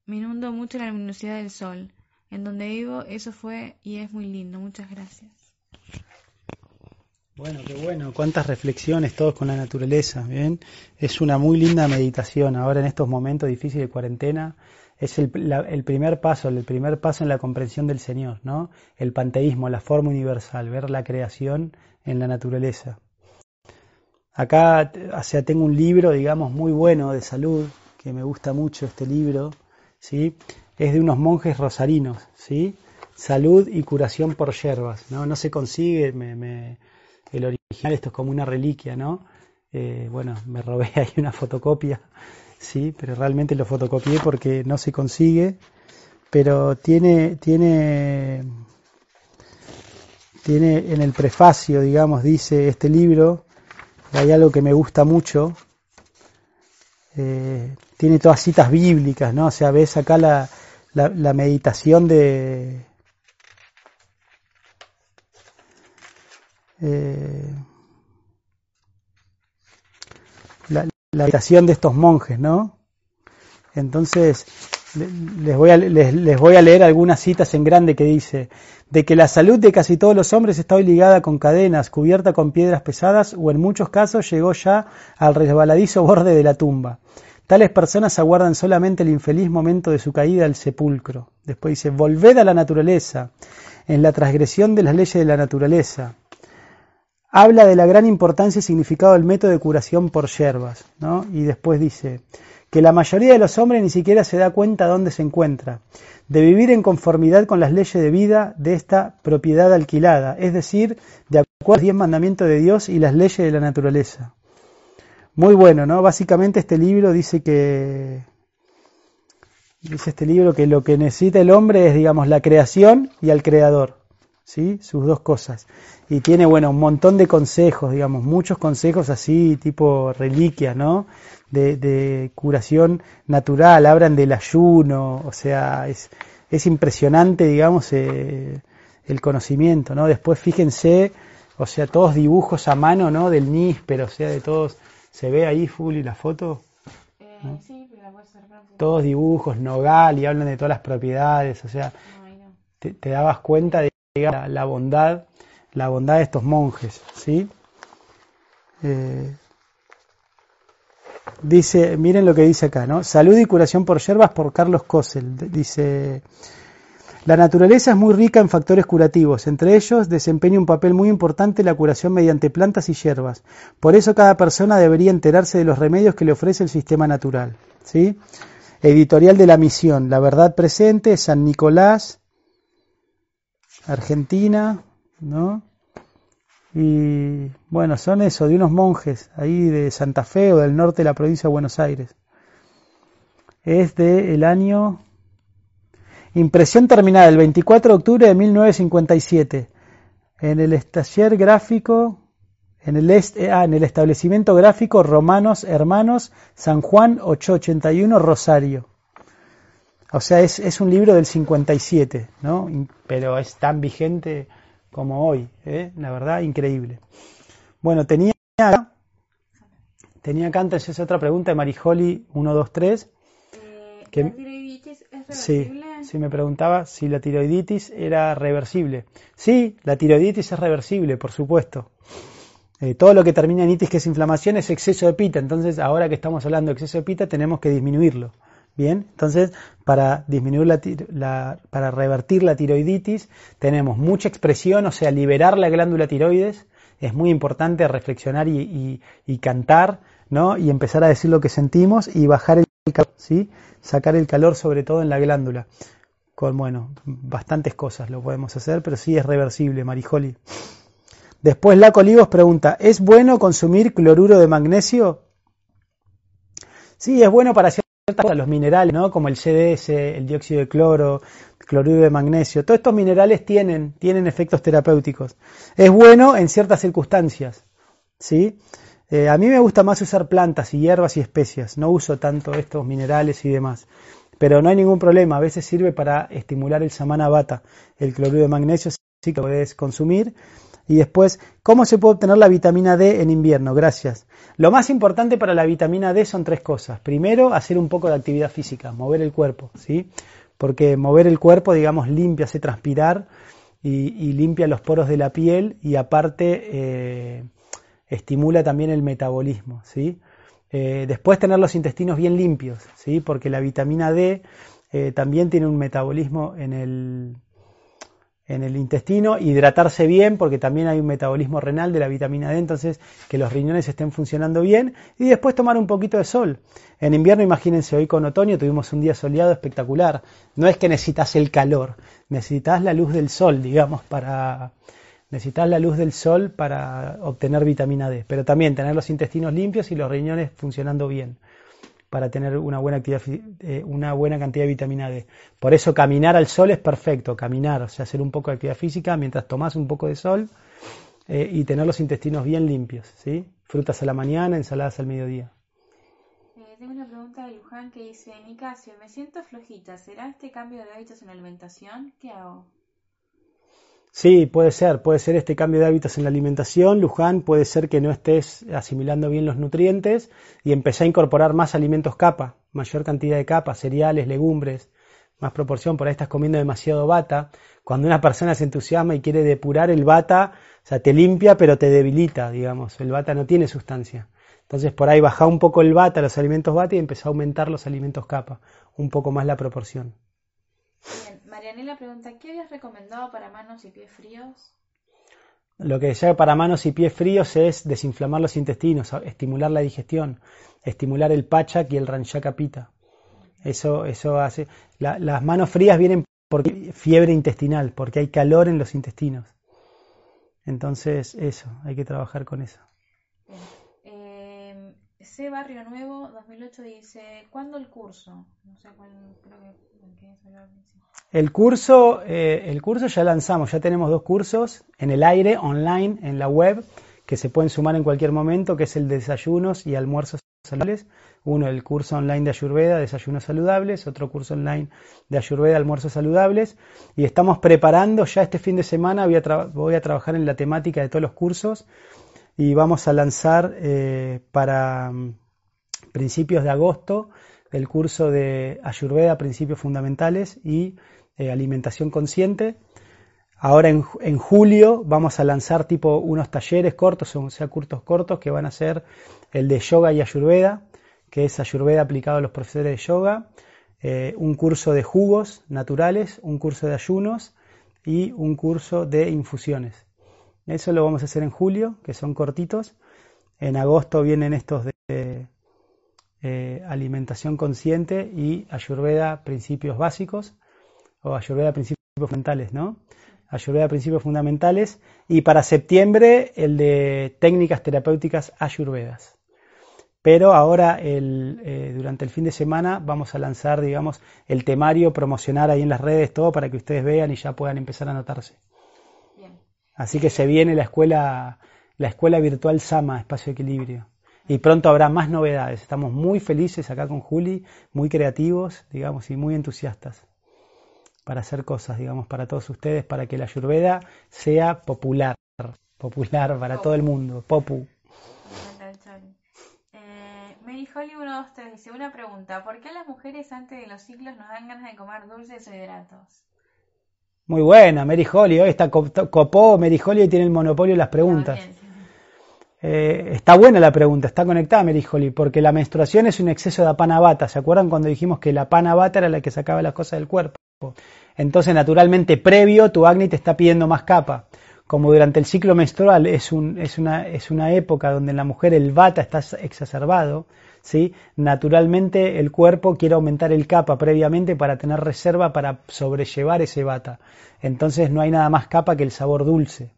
me inundo mucho la luminosidad del sol. En donde vivo, eso fue y es muy lindo. Muchas gracias. Bueno, qué bueno, cuántas reflexiones todos con la naturaleza, ¿bien? Es una muy linda meditación ahora en estos momentos difíciles de cuarentena. Es el, el primer paso, el primer paso en la comprensión del Señor, ¿no? El panteísmo, la forma universal, ver la creación en la naturaleza. Acá, o sea, tengo un libro, digamos, muy bueno de salud, que me gusta mucho este libro, ¿sí? Es de unos monjes rosarinos, ¿sí? Salud y curación por hierbas, ¿no? No se consigue, me, me- el original, esto es como una reliquia, ¿no? Eh, bueno, me robé <laughs> ahí una fotocopia, sí, pero realmente lo fotocopié porque no se consigue, pero tiene, tiene, tiene en el prefacio, digamos, dice este libro, hay algo que me gusta mucho, eh, tiene todas citas bíblicas, ¿no? O sea, ves acá la, la, meditación de, eh, la, meditación de estos monjes, ¿no? Entonces, le- les voy, a, les, les voy a leer algunas citas en grande que dice, de que la salud de casi todos los hombres está hoy ligada con cadenas, cubierta con piedras pesadas o en muchos casos llegó ya al resbaladizo borde de la tumba. Tales personas aguardan solamente el infeliz momento de su caída al sepulcro. Después dice, volved a la naturaleza, en la transgresión de las leyes de la naturaleza habla de la gran importancia y significado del método de curación por hierbas, ¿no? Y después dice que la mayoría de los hombres ni siquiera se da cuenta dónde se encuentra, de vivir en conformidad con las leyes de vida de esta propiedad alquilada, es decir, de acuerdo a los diez mandamientos de Dios y las leyes de la naturaleza. Muy bueno, ¿no? Básicamente este libro dice que dice este libro que lo que necesita el hombre es, digamos, la creación y al creador, ¿sí? Sus dos cosas. Y tiene, bueno, un montón de consejos, digamos, muchos consejos así, tipo reliquias, ¿no? De, curación natural, hablan del ayuno, o sea, es, es impresionante, digamos, eh, el conocimiento, ¿no? Después fíjense, o sea, todos dibujos a mano, ¿no? Del níspero, o sea, de todos, se ve ahí full y la foto. Eh, Sí, pero la ser práctico. todos dibujos, nogal, y hablan de todas las propiedades, o sea, No, ahí no. te, te dabas cuenta de la, la bondad, la bondad de estos monjes, ¿sí? Eh, dice, miren lo que dice acá, ¿no? Salud y curación por yerbas por Carlos Kossel. D- Dice, la naturaleza es muy rica en factores curativos, entre ellos desempeña un papel muy importante la curación mediante plantas y hierbas. Por eso cada persona debería enterarse de los remedios que le ofrece el sistema natural, ¿sí? Editorial de la Misión, La Verdad Presente, San Nicolás, Argentina, ¿no? Y bueno, son eso, de unos monjes ahí de Santa Fe o del norte de la provincia de Buenos Aires. Es de el año impresión terminada el 24 de octubre de 1957 en el taller gráfico en el, est- ah, en el establecimiento gráfico Romanos Hermanos San Juan 881 Rosario. O sea, es, es un libro del 57, ¿no? Pero es tan vigente como hoy, ¿eh? La verdad, increíble. Bueno, tenía acá, tenía acá antes esa otra pregunta de Marijoli 123. Eh, Que- ¿La tiroiditis es Sí, sí me preguntaba si la tiroiditis era reversible. Sí, la tiroiditis es reversible, por supuesto. Eh, todo lo que termina en itis, que es inflamación, es exceso de pita. Entonces, ahora que estamos hablando de exceso de pita, tenemos que disminuirlo. Bien, entonces, para disminuir la, la- para revertir la tiroiditis, tenemos mucha expresión, o sea, liberar la glándula tiroides. Es muy importante reflexionar y, y- y cantar, ¿no? Y empezar a decir lo que sentimos y bajar el calor, ¿sí? Sacar el calor sobre todo en la glándula. Con, bueno, bastantes cosas lo podemos hacer, pero sí es reversible, Marijoli. Después Laco Olivos pregunta, ¿es bueno consumir cloruro de magnesio? Sí, es bueno para ciertas cosas, los minerales, ¿no? Como el CDS, el dióxido de cloro, cloruro de magnesio. Todos estos minerales tienen, tienen efectos terapéuticos. Es bueno en ciertas circunstancias, ¿sí? Eh, a mí me gusta más usar plantas y hierbas y especias. No uso tanto estos minerales y demás. Pero no hay ningún problema. A veces sirve para estimular el samana vata. El cloruro de magnesio sí que puedes consumir. Y después, ¿cómo se puede obtener la vitamina D en invierno? Gracias. Lo más importante para la vitamina D son tres cosas. Primero, hacer un poco de actividad física, mover el cuerpo, ¿sí? Porque mover el cuerpo, digamos, limpia, hace transpirar y, y limpia los poros de la piel y aparte eh, estimula también el metabolismo, ¿sí? Eh, después tener los intestinos bien limpios, ¿sí? Porque la vitamina D eh, también tiene un metabolismo en el, en el intestino, hidratarse bien, porque también hay un metabolismo renal de la vitamina D, entonces que los riñones estén funcionando bien, y después tomar un poquito de sol. En invierno, imagínense, hoy con otoño tuvimos un día soleado espectacular. No es que necesitas el calor, necesitas la luz del sol, digamos, para necesitas la luz del sol para obtener vitamina D, pero también tener los intestinos limpios y los riñones funcionando bien para tener una buena, actividad, eh, una buena cantidad de vitamina D. Por eso caminar al sol es perfecto, caminar, o sea, hacer un poco de actividad física mientras tomas un poco de sol eh, y tener los intestinos bien limpios, ¿sí? Frutas a la mañana, ensaladas al mediodía. Eh, tengo una pregunta de Luján que dice, Nicasio, me siento flojita, ¿será este cambio de hábitos en alimentación? ¿Qué hago? Sí, puede ser, puede ser este cambio de hábitos en la alimentación, Luján, puede ser que no estés asimilando bien los nutrientes y empecé a incorporar más alimentos capa, mayor cantidad de capas, cereales, legumbres, más proporción, por ahí estás comiendo demasiado bata. Cuando una persona se entusiasma y quiere depurar el bata, o sea, te limpia pero te debilita, digamos, el bata no tiene sustancia. Entonces por ahí baja un poco el bata, los alimentos bata y empezá a aumentar los alimentos capa, un poco más la proporción. Bien, Marianela pregunta, ¿qué habías recomendado para manos y pies fríos? Lo que se para manos y pies fríos es desinflamar los intestinos, estimular la digestión, estimular el pachak y el ranchaka pita. Eso, eso hace. la- las manos frías vienen por fiebre intestinal, porque hay calor en los intestinos. Entonces, eso, hay que trabajar con eso. Bien. Barrio Nuevo 2008 dice, ¿cuándo el curso? No sé cuál, creo que... ¿qué es el curso, eh, el curso ya lanzamos, ya tenemos dos cursos en el aire, online, en la web, que se pueden sumar en cualquier momento, que es el de desayunos y almuerzos saludables. Uno, el curso online de Ayurveda, desayunos saludables, otro curso online de Ayurveda, almuerzos saludables. Y estamos preparando, ya este fin de semana voy a trabajar en la temática de todos los cursos y vamos a lanzar eh, para mm, principios de agosto, el curso de Ayurveda, Principios Fundamentales y eh, Alimentación Consciente. Ahora en, julio vamos a lanzar tipo unos talleres cortos, o sea, cursos cortos que van a ser el de yoga y ayurveda, que es ayurveda aplicado a los profesores de yoga, eh, un curso de jugos naturales, un curso de ayunos y un curso de infusiones. Eso lo vamos a hacer en julio, que son cortitos. En agosto vienen estos de eh, alimentación consciente y ayurveda principios básicos o ayurveda principios fundamentales, ¿no? Ayurveda principios fundamentales y para septiembre el de técnicas terapéuticas ayurvedas. Pero ahora, eh, durante el fin de semana, vamos a lanzar, digamos, el temario, promocionar ahí en las redes todo para que ustedes vean y ya puedan empezar a anotarse. Así que se viene la escuela, la escuela virtual Sama, Espacio Equilibrio. Y pronto habrá más novedades. Estamos muy felices acá con Juli, muy creativos, digamos, y muy entusiastas para hacer cosas, digamos, para todos ustedes, para que la Ayurveda sea popular, popular para todo el mundo, popu. Mary Holly 123 dice, una pregunta, ¿por qué las mujeres antes de los ciclos nos dan ganas de comer dulces o hidratos? Muy buena, Mary Holly, hoy está copó, Mary Holly tiene el monopolio de las preguntas. Eh, está buena la pregunta, está conectada Mary Holly, porque la menstruación es un exceso de apanabata. ¿Se acuerdan cuando dijimos que la panabata era la que sacaba las cosas del cuerpo? Entonces, naturalmente, previo, tu acné te está pidiendo más capa como durante el ciclo menstrual es, un, es, una, es una época donde en la mujer el vata está exacerbado, ¿sí? naturalmente el cuerpo quiere aumentar el capa previamente para tener reserva para sobrellevar ese vata. Entonces no hay nada más capa que el sabor dulce.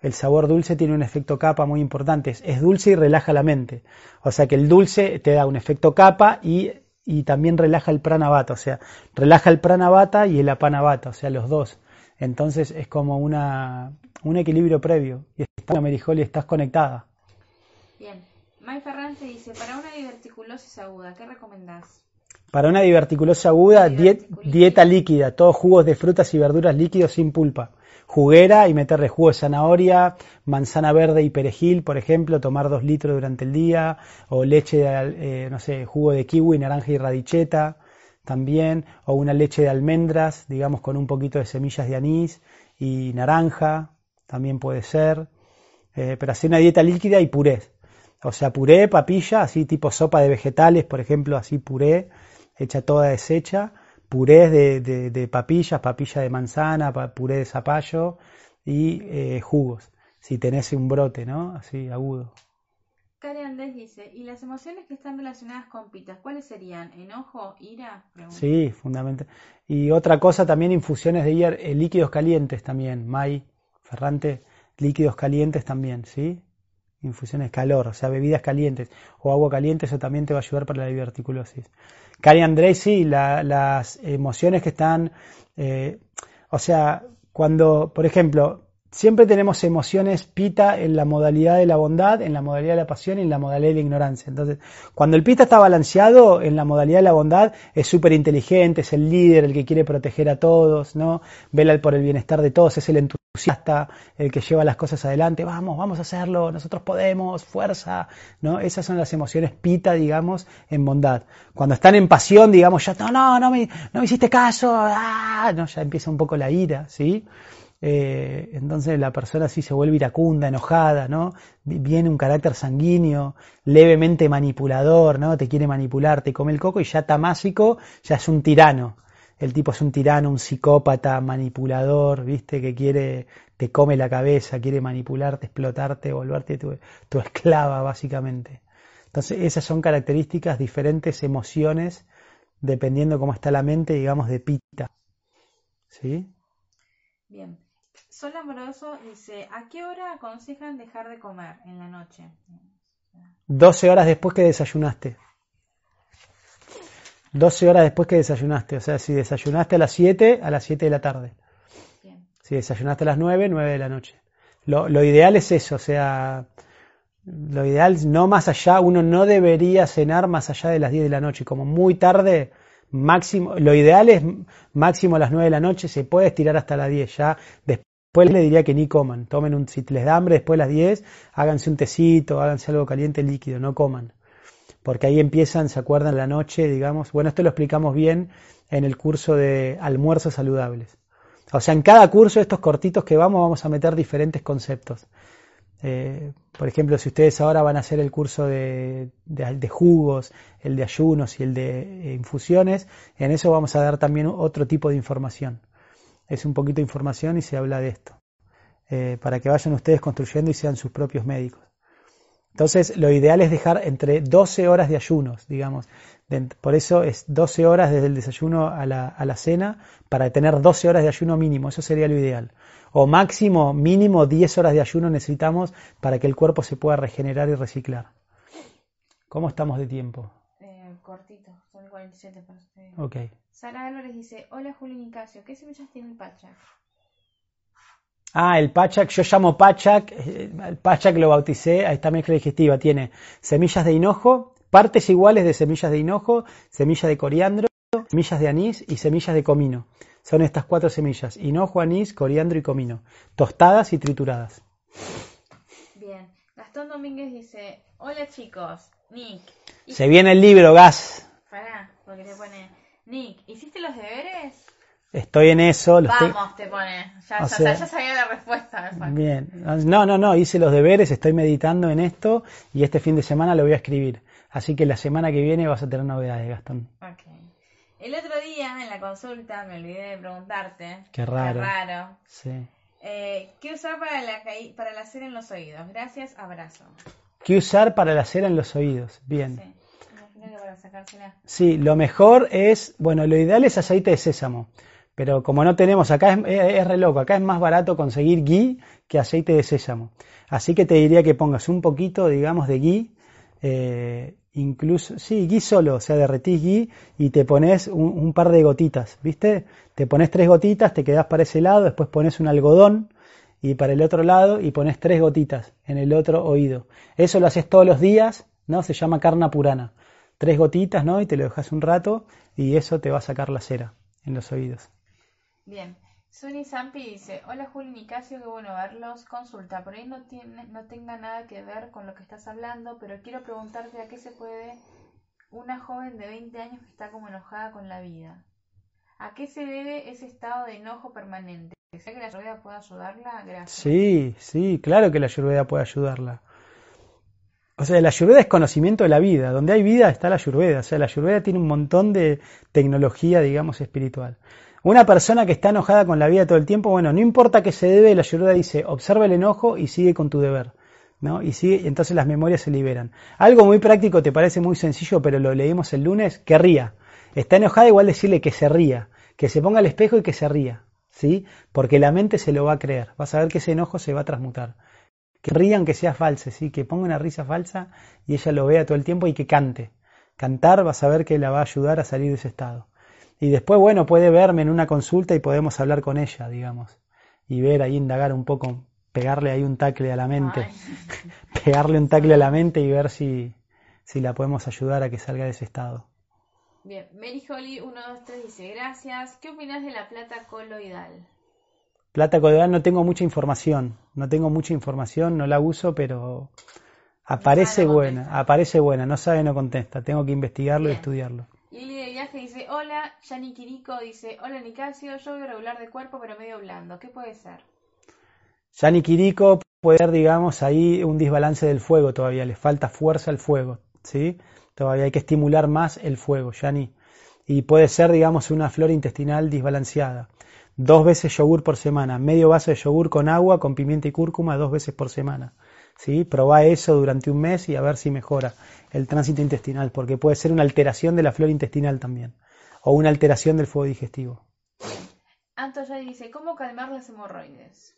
El sabor dulce tiene un efecto capa muy importante. Es dulce y relaja la mente. O sea que el dulce te da un efecto capa y, y también relaja el pranavata. O sea, relaja el pranavata y el apanavata. O sea, los dos. Entonces es como una, un equilibrio previo. Y está, Merijoli, estás conectada. Bien. May Ferrante dice, para una diverticulosis aguda, ¿qué recomendás? Para una diverticulosis aguda, dieta líquida, todos jugos de frutas y verduras líquidos sin pulpa. Juguera y meterle jugo de zanahoria, manzana verde y perejil, por ejemplo, tomar dos litros durante el día, o leche de, eh, no sé, jugo de kiwi, naranja y radicheta también, o una leche de almendras, digamos con un poquito de semillas de anís y naranja, también puede ser, eh, pero hacer una dieta líquida y puré. O sea, puré, papilla, así tipo sopa de vegetales, por ejemplo, así puré, hecha toda deshecha, puré de, de, papillas, papilla de manzana, puré de zapallo y eh, jugos, si tenés un brote, ¿no? Así agudo. Karen Andrés dice, ¿y las emociones que están relacionadas con pitas, cuáles serían? ¿Enojo, ira? Sí, fundamental. Y otra cosa también, infusiones de hier eh, líquidos calientes también, May, Ferrante, líquidos calientes también, ¿sí? Infusiones calor, o sea, bebidas calientes o agua caliente, eso también te va a ayudar para la diverticulosis. Cari Andrés, sí, las emociones que están, eh, o sea, cuando, por ejemplo, Siempre tenemos emociones pita en la modalidad de la bondad, en la modalidad de la pasión y en la modalidad de la ignorancia. Entonces, cuando el pita está balanceado en la modalidad de la bondad, es súper inteligente, es el líder, el que quiere proteger a todos, ¿no? Vela por el bienestar de todos, es el entusiasta, el que lleva las cosas adelante, vamos, vamos a hacerlo, nosotros podemos, fuerza, ¿no? Esas son las emociones pita, digamos, en bondad. Cuando están en pasión, digamos, ya, no, no, no me, no me hiciste caso, ah, no, ya empieza un poco la ira, ¿sí? Eh, entonces la persona sí se vuelve iracunda, enojada, ¿no? Viene un carácter sanguíneo, levemente manipulador, ¿no? Te quiere manipular, te come el coco y ya tamásico, ya es un tirano. El tipo es un tirano, un psicópata, manipulador, ¿viste? Que quiere, te come la cabeza, quiere manipularte, explotarte, volverte tu, tu esclava, básicamente. Entonces esas son características, diferentes emociones, dependiendo cómo está la mente, digamos, de pita. ¿Sí? Bien. Sol Amoroso dice, ¿a qué hora aconsejan dejar de comer en la noche? 12 horas después que desayunaste. 12 horas después que desayunaste. O sea, si desayunaste a las 7, a las 7 de la tarde. Si desayunaste a las 9, 9 de la noche. Lo, lo, ideal es eso, o sea, lo ideal no más allá, uno no debería cenar más allá de las 10 de la noche. Como muy tarde, máximo, lo ideal es máximo a las 9 de la noche, se puede estirar hasta las 10 ya. Después Después le diría que ni coman, tomen un, si les da hambre después de las 10, háganse un tecito, háganse algo caliente líquido, no coman. porque ahí empiezan, ¿se acuerdan? La noche, digamos. Bueno, esto lo explicamos bien en el curso de almuerzos saludables. O sea, en cada curso de estos cortitos que vamos, vamos a meter diferentes conceptos. Eh, por ejemplo, si ustedes ahora van a hacer el curso de, jugos, el de ayunos y el de eh, infusiones, en eso vamos a dar también otro tipo de información. Es un poquito de información y se habla de esto, eh, para que vayan ustedes construyendo y sean sus propios médicos. Entonces, lo ideal es dejar entre 12 horas de ayunos, digamos. Por eso es 12 horas desde el desayuno a la, a la cena, para tener 12 horas de ayuno mínimo, eso sería lo ideal o máximo, mínimo 10 horas de ayuno necesitamos para que el cuerpo se pueda regenerar y reciclar. ¿Cómo estamos de tiempo? Cortito, son 47 para ustedes. Ok. Sara Álvarez dice, hola Julio Nicasio, ¿qué semillas tiene el Pachak? Ah, el Pachak, yo llamo Pachak, eh, el Pachak lo bauticé a esta mezcla digestiva, tiene semillas de hinojo, partes iguales de semillas de hinojo, semillas de coriandro, semillas de anís y semillas de comino. Son estas cuatro semillas, hinojo, anís, coriandro y comino, tostadas y trituradas. Bien, Gastón Domínguez dice, hola chicos, Nick. Se viene el libro, Gas. Pará, porque te pone, Nick, ¿hiciste los deberes? Estoy en eso. Vamos, te pone. Ya, ya, sabía la respuesta. Bien. No, no, no, hice los deberes, estoy meditando en esto y este fin de semana lo voy a escribir. Así que la semana que viene vas a tener novedades, Gastón. Okay. El otro día en la consulta me olvidé de preguntarte. Qué raro. Qué raro. Sí. Eh, ¿Qué usar para la, para la cera en los oídos? Gracias, abrazo. ¿Qué usar para la cera en los oídos? Bien. Sí. Sí, lo mejor es, bueno, lo ideal es aceite de sésamo. Pero como no tenemos, acá es, es, re loco, acá es más barato conseguir ghee que aceite de sésamo. Así que te diría que pongas un poquito, digamos, de ghee eh, incluso, sí, gui solo, o sea, derretís gui y te pones un, par de gotitas, ¿viste? Te pones tres gotitas, te quedas para ese lado, después pones un algodón y para el otro lado y pones tres gotitas en el otro oído. Eso lo haces todos los días, ¿no? Se llama carna purana. Tres gotitas, ¿no? Y te lo dejas un rato y eso te va a sacar la cera en los oídos. Bien. Sony Zampi dice, hola Juli Nicasio, qué bueno verlos. Consulta, por ahí no, tiene, no tenga nada que ver con lo que estás hablando, pero quiero preguntarte a qué se puede una joven de 20 años que está como enojada con la vida. ¿A qué se debe ese estado de enojo permanente? ¿Sé que la ayurveda puede ayudarla? Gracias. Sí, sí, claro que la ayurveda puede ayudarla. O sea, la ayurveda es conocimiento de la vida. Donde hay vida está la ayurveda. O sea, la ayurveda tiene un montón de tecnología, digamos, espiritual. Una persona que está enojada con la vida todo el tiempo, bueno, no importa qué se debe, la ayuda dice, observa el enojo y sigue con tu deber. ¿no? Y sigue, entonces las memorias se liberan. Algo muy práctico, te parece muy sencillo, pero lo leímos el lunes, que ría. Está enojada, igual decirle que se ría, que se ponga al espejo y que se ría, ¿sí? Porque la mente se lo va a creer, vas a ver que ese enojo se va a transmutar. Que rían, que sea falsa, ¿sí? Que ponga una risa falsa y ella lo vea todo el tiempo y que cante. Cantar vas a ver que la va a ayudar a salir de ese estado. Y después, bueno, puede verme en una consulta y podemos hablar con ella, digamos. Y ver ahí, indagar un poco, pegarle ahí un tacle a la mente. <laughs> pegarle un tacle a la mente y ver si, si la podemos ayudar a que salga de ese estado. Bien, Mary Holly 123 dice, gracias. ¿Qué opinas de la plata coloidal? Plata coloidal no tengo mucha información, no tengo mucha información, no la uso, pero aparece buena, aparece buena, no sabe, no contesta, tengo que investigarlo y estudiarlo. Lili de viaje dice, hola, Yani Kiriko dice, hola Nicasio, yo veo regular de cuerpo pero medio blando, ¿qué puede ser? Yani Kiriko puede ser, digamos, ahí un desbalance del fuego todavía, le falta fuerza al fuego, ¿sí? Todavía hay que estimular más el fuego, Yani. Y puede ser, digamos, una flora intestinal desbalanceada. Dos veces yogur por semana, medio vaso de yogur con agua, con pimienta y cúrcuma dos veces por semana. ¿sí? Probá eso durante un mes y a ver si mejora el tránsito intestinal, porque puede ser una alteración de la flora intestinal también, o una alteración del fuego digestivo. Anto dice, ¿cómo calmar las hemorroides?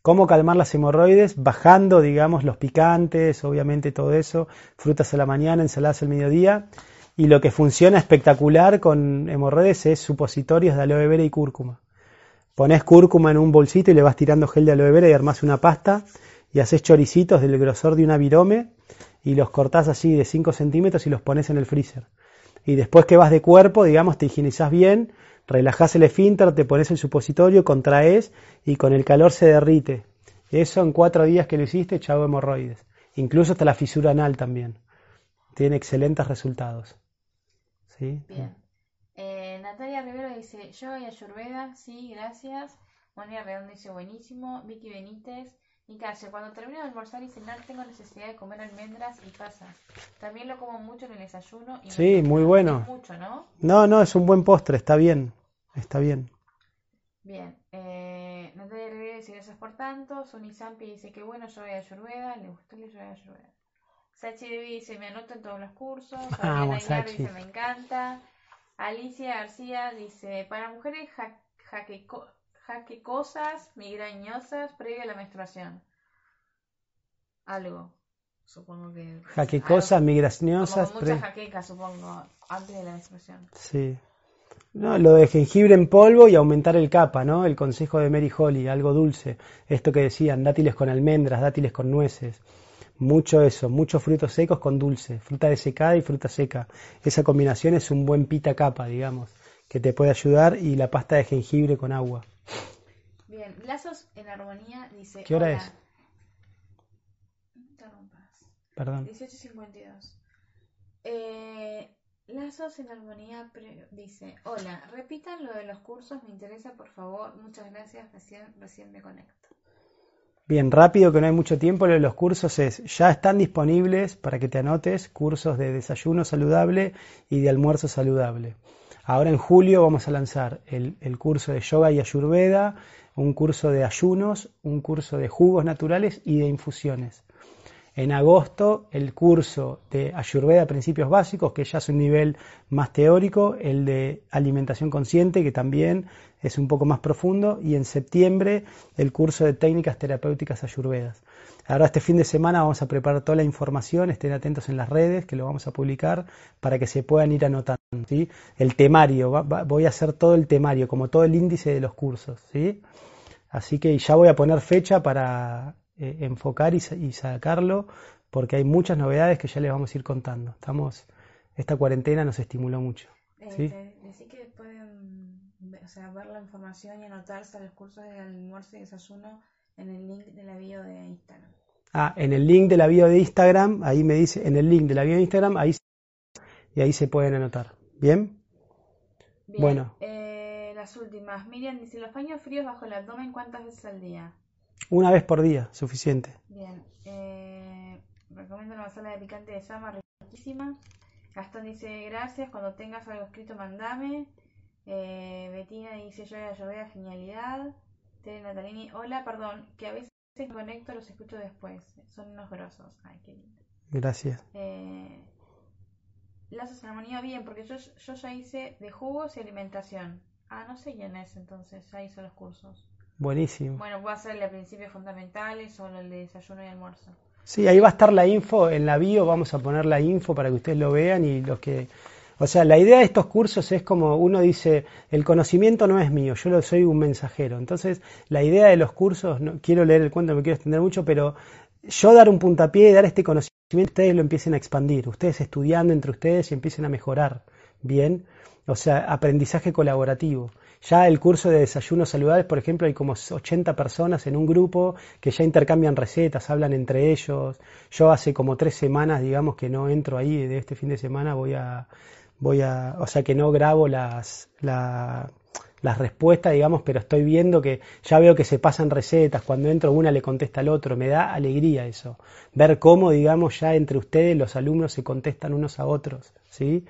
¿Cómo calmar las hemorroides? Bajando, digamos, los picantes, obviamente todo eso, frutas a la mañana, ensaladas al mediodía. Y lo que funciona espectacular con hemorroides es supositorios de aloe vera y cúrcuma. Pones cúrcuma en un bolsito y le vas tirando gel de aloe vera y armás una pasta y haces choricitos del grosor de una virome y los cortás así de 5 centímetros y los pones en el freezer. Y después que vas de cuerpo, digamos, te higienizás bien, relajás el esfínter, te pones el supositorio, contraes y con el calor se derrite. Eso en cuatro días que lo hiciste, chavo hemorroides. Incluso hasta la fisura anal también. tiene excelentes resultados. ¿Sí? Bien. Natalia Rivero dice, yo y Ayurveda, sí, gracias. Mónica Redondo dice, buenísimo. Vicky Benítez, Nicasio, cuando termino de almorzar y cenar tengo necesidad de comer almendras y pasas. También lo como mucho en el desayuno. Y Sí, muy bueno. mucho, ¿no? No, no, es un buen postre, está bien, está bien. Bien. Eh, Natalia Rivero dice, gracias por tanto. Sony Zampi dice, qué bueno, yo voy a Ayurveda. Le gustó el yo voy a Ayurveda. Sachi Devi dice, me anoto en todos los cursos. Fabiana Vamos, Sachi. dice, me encanta. Alicia García dice, para mujeres ja- jaqueco- jaquecosas, migrañosas, previo a la menstruación. Algo, supongo que... Jaquecosas, migrañosas. Como muchas jaquecas, supongo, antes de la menstruación. Sí. No, lo de jengibre en polvo y aumentar el capa, ¿no? El consejo de Mary Holly, algo dulce. Esto que decían, dátiles con almendras, dátiles con nueces. Mucho eso, muchos frutos secos con dulce, fruta desecada y fruta seca. Esa combinación es un buen pita capa, digamos, que te puede ayudar y la pasta de jengibre con agua. Bien, Lazos en Armonía dice... ¿Qué hora "Hola". es? Interrumpas. Perdón. 18.52. Eh, Lazos en Armonía dice, hola, repitan lo de los cursos, me interesa por favor, muchas gracias, recién, recién me conecto. Bien, rápido que no hay mucho tiempo, los cursos es, ya están disponibles para que te anotes cursos de desayuno saludable y de almuerzo saludable. Ahora en julio vamos a lanzar el, el curso de yoga y ayurveda, un curso de ayunos, un curso de jugos naturales y de infusiones. En agosto el curso de Ayurveda Principios Básicos, que ya es un nivel más teórico, el de Alimentación Consciente, que también es un poco más profundo, y en septiembre el curso de Técnicas Terapéuticas Ayurvedas. Ahora este fin de semana vamos a preparar toda la información, estén atentos en las redes, que lo vamos a publicar para que se puedan ir anotando. ¿sí? El temario, voy a hacer todo el temario, como todo el índice de los cursos. ¿sí? Así que ya voy a poner fecha para eh, enfocar y, y sacarlo, porque hay muchas novedades que ya les vamos a ir contando. Estamos, esta cuarentena nos estimuló mucho. ¿Sí? te- decí que pueden o sea, ver la información y anotarse a los cursos de almuerzo y desayuno en el link de la bio de Instagram. Ah, en el link de la bio de Instagram, ahí me dice, en el link de la bio de Instagram, ahí y ahí se pueden anotar. ¿Bien? Bien, Bueno. eh, las últimas. Miriam dice, los paños fríos bajo el abdomen, ¿cuántas veces al día? Una vez por día, suficiente. Bien, eh, recomiendo la masala de picante de llama, riquísima. Gastón dice, gracias, cuando tengas algo escrito mandame. Eh, Betina dice, yo ya llover genialidad. Tere Natalini, hola, perdón, que a veces me conecto, los escucho después. Son unos grosos. Ay, qué lindo. Gracias. Eh, lazos armonía, bien, porque yo, yo ya hice de jugos y alimentación. Ah, no sé quién es entonces, ya hizo los cursos. Buenísimo. Bueno, voy a hacer el de principios fundamentales o el de desayuno y almuerzo. Sí, ahí va a estar la info en la bio, vamos a poner la info para que ustedes lo vean y los que... O sea, la idea de estos cursos es como uno dice, el conocimiento no es mío, yo lo soy un mensajero. Entonces, la idea de los cursos, no quiero leer el cuento, no me quiero extender mucho, pero yo dar un puntapié y dar este conocimiento, ustedes lo empiecen a expandir, ustedes estudiando entre ustedes y empiecen a mejorar, ¿bien? O sea, aprendizaje colaborativo. Ya el curso de desayunos saludables, por ejemplo, hay como 80 personas en un grupo que ya intercambian recetas, hablan entre ellos. Yo hace como tres semanas, digamos, que no entro ahí, de este fin de semana voy a, voy a, o sea, que no grabo las, la- las respuestas, digamos, pero estoy viendo que ya veo que se pasan recetas, cuando entro una le contesta al otro, me da alegría eso, ver cómo, digamos, ya entre ustedes los alumnos se contestan unos a otros, ¿sí?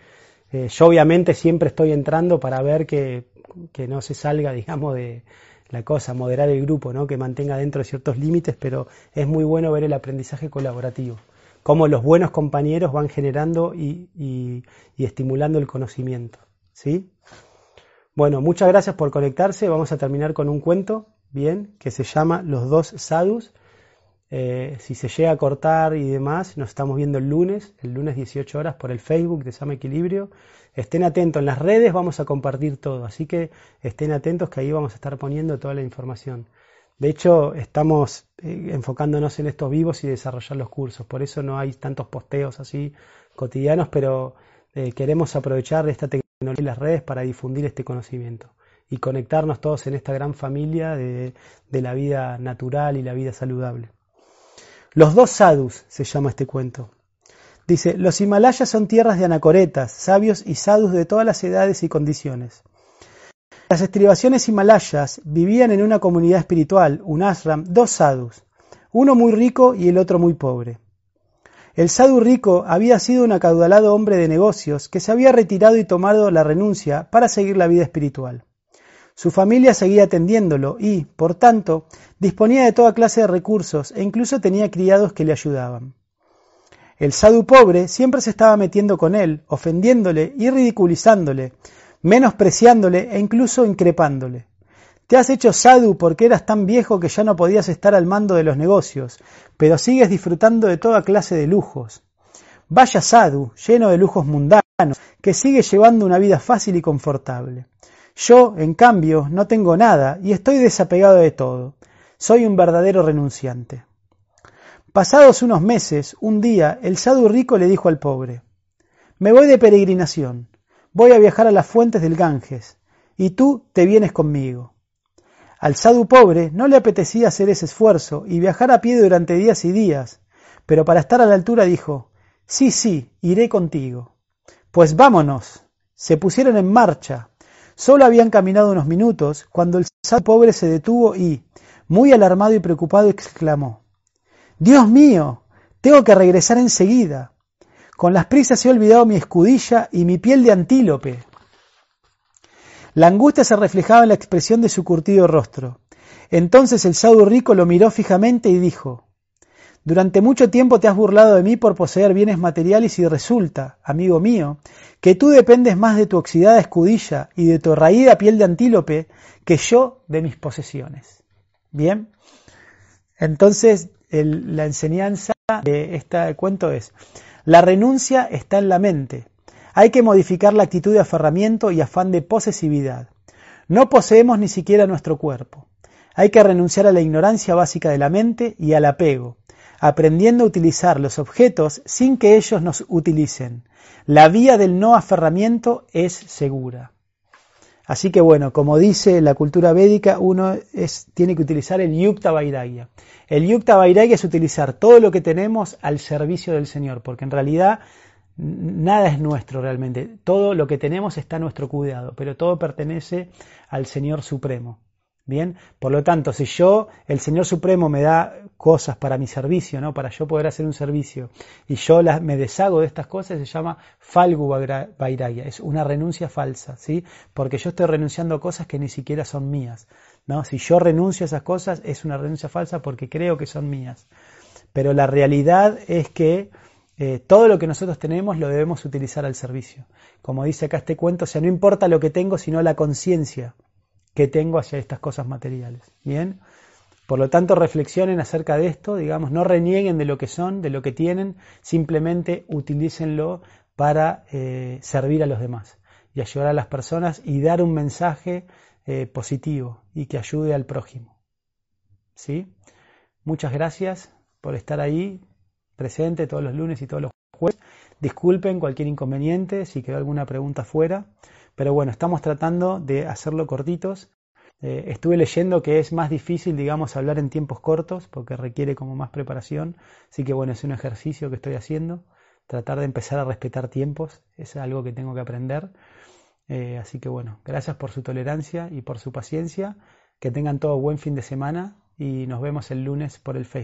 Eh, yo obviamente siempre estoy entrando para ver que, que no se salga, <laughs> digamos, de la cosa, moderar el grupo, ¿no? que mantenga dentro de ciertos límites, pero es muy bueno ver el aprendizaje colaborativo, cómo los buenos compañeros van generando y, estimulando el conocimiento. ¿sí? Bueno, muchas gracias por conectarse. Vamos a terminar con un cuento, bien, que se llama Los dos sadhus. Eh, si se llega a cortar y demás, nos estamos viendo el lunes, el lunes 18 horas por el Facebook de Sama Equilibrio. Estén atentos, en las redes vamos a compartir todo, así que estén atentos que ahí vamos a estar poniendo toda la información. De hecho, estamos eh, enfocándonos en estos vivos y desarrollar los cursos, por eso no hay tantos posteos así cotidianos, pero eh, queremos aprovechar esta tecnología y las redes para difundir este conocimiento y conectarnos todos en esta gran familia de, de la vida natural y la vida saludable. Los dos sadhus se llama este cuento. Dice, los Himalayas son tierras de anacoretas, sabios y sadhus de todas las edades y condiciones. Las estribaciones himalayas vivían en una comunidad espiritual, un ashram, dos sadhus, uno muy rico y el otro muy pobre. El sadhu rico había sido un acaudalado hombre de negocios que se había retirado y tomado la renuncia para seguir la vida espiritual. Su familia seguía atendiéndolo y, por tanto, disponía de toda clase de recursos e incluso tenía criados que le ayudaban. El sadhu pobre siempre se estaba metiendo con él, ofendiéndole y ridiculizándole, menospreciándole e incluso increpándole. Te has hecho sadhu porque eras tan viejo que ya no podías estar al mando de los negocios, pero sigues disfrutando de toda clase de lujos. Vaya sadhu, lleno de lujos mundanos, que sigue llevando una vida fácil y confortable. Yo, en cambio, no tengo nada y estoy desapegado de todo. Soy un verdadero renunciante. Pasados unos meses, un día, el sadhu rico le dijo al pobre, Me voy de peregrinación, voy a viajar a las fuentes del Ganges, y tú te vienes conmigo. Al sadhu pobre no le apetecía hacer ese esfuerzo y viajar a pie durante días y días, pero para estar a la altura dijo, Sí, sí, iré contigo. Pues vámonos. Se pusieron en marcha. Solo habían caminado unos minutos cuando el sadhu pobre se detuvo y, muy alarmado y preocupado, exclamó, Dios mío, tengo que regresar enseguida. Con las prisas he olvidado mi escudilla y mi piel de antílope. La angustia se reflejaba en la expresión de su curtido rostro. Entonces el saudo rico lo miró fijamente y dijo, Durante mucho tiempo te has burlado de mí por poseer bienes materiales y resulta, amigo mío, que tú dependes más de tu oxidada escudilla y de tu raída piel de antílope que yo de mis posesiones. Bien, entonces la enseñanza de este cuento es, la renuncia está en la mente. Hay que modificar la actitud de aferramiento y afán de posesividad. No poseemos ni siquiera nuestro cuerpo. Hay que renunciar a la ignorancia básica de la mente y al apego, aprendiendo a utilizar los objetos sin que ellos nos utilicen. La vía del no aferramiento es segura. Así que bueno, como dice la cultura védica, uno tiene que utilizar el yukta vairagya. El yukta vairagya es utilizar todo lo que tenemos al servicio del Señor, porque en realidad nada es nuestro realmente. Todo lo que tenemos está a nuestro cuidado, pero todo pertenece al Señor Supremo. Bien, por lo tanto, si yo, el Señor Supremo me da cosas para mi servicio, ¿no? Para yo poder hacer un servicio, y yo me deshago de estas cosas, se llama Falgu Vairagya, es una renuncia falsa, ¿sí? Porque yo estoy renunciando a cosas que ni siquiera son mías, ¿no? Si yo renuncio a esas cosas, es una renuncia falsa porque creo que son mías. Pero la realidad es que eh, todo lo que nosotros tenemos lo debemos utilizar al servicio. Como dice acá este cuento, o sea, no importa lo que tengo, sino la conciencia que tengo hacia estas cosas materiales. Bien, por lo tanto reflexionen acerca de esto, digamos, no renieguen de lo que son, de lo que tienen, simplemente utilícenlo para eh, servir a los demás y ayudar a las personas y dar un mensaje eh, positivo y que ayude al prójimo. ¿Sí? Muchas gracias por estar ahí presente todos los lunes y todos los jueves. Disculpen cualquier inconveniente, si quedó alguna pregunta fuera. Pero bueno, estamos tratando de hacerlo cortitos. Eh, estuve leyendo que es más difícil, digamos, hablar en tiempos cortos porque requiere como más preparación. Así que bueno, es un ejercicio que estoy haciendo. Tratar de empezar a respetar tiempos es algo que tengo que aprender. Eh, así que bueno, gracias por su tolerancia y por su paciencia. Que tengan todo buen fin de semana y nos vemos el lunes por el Facebook.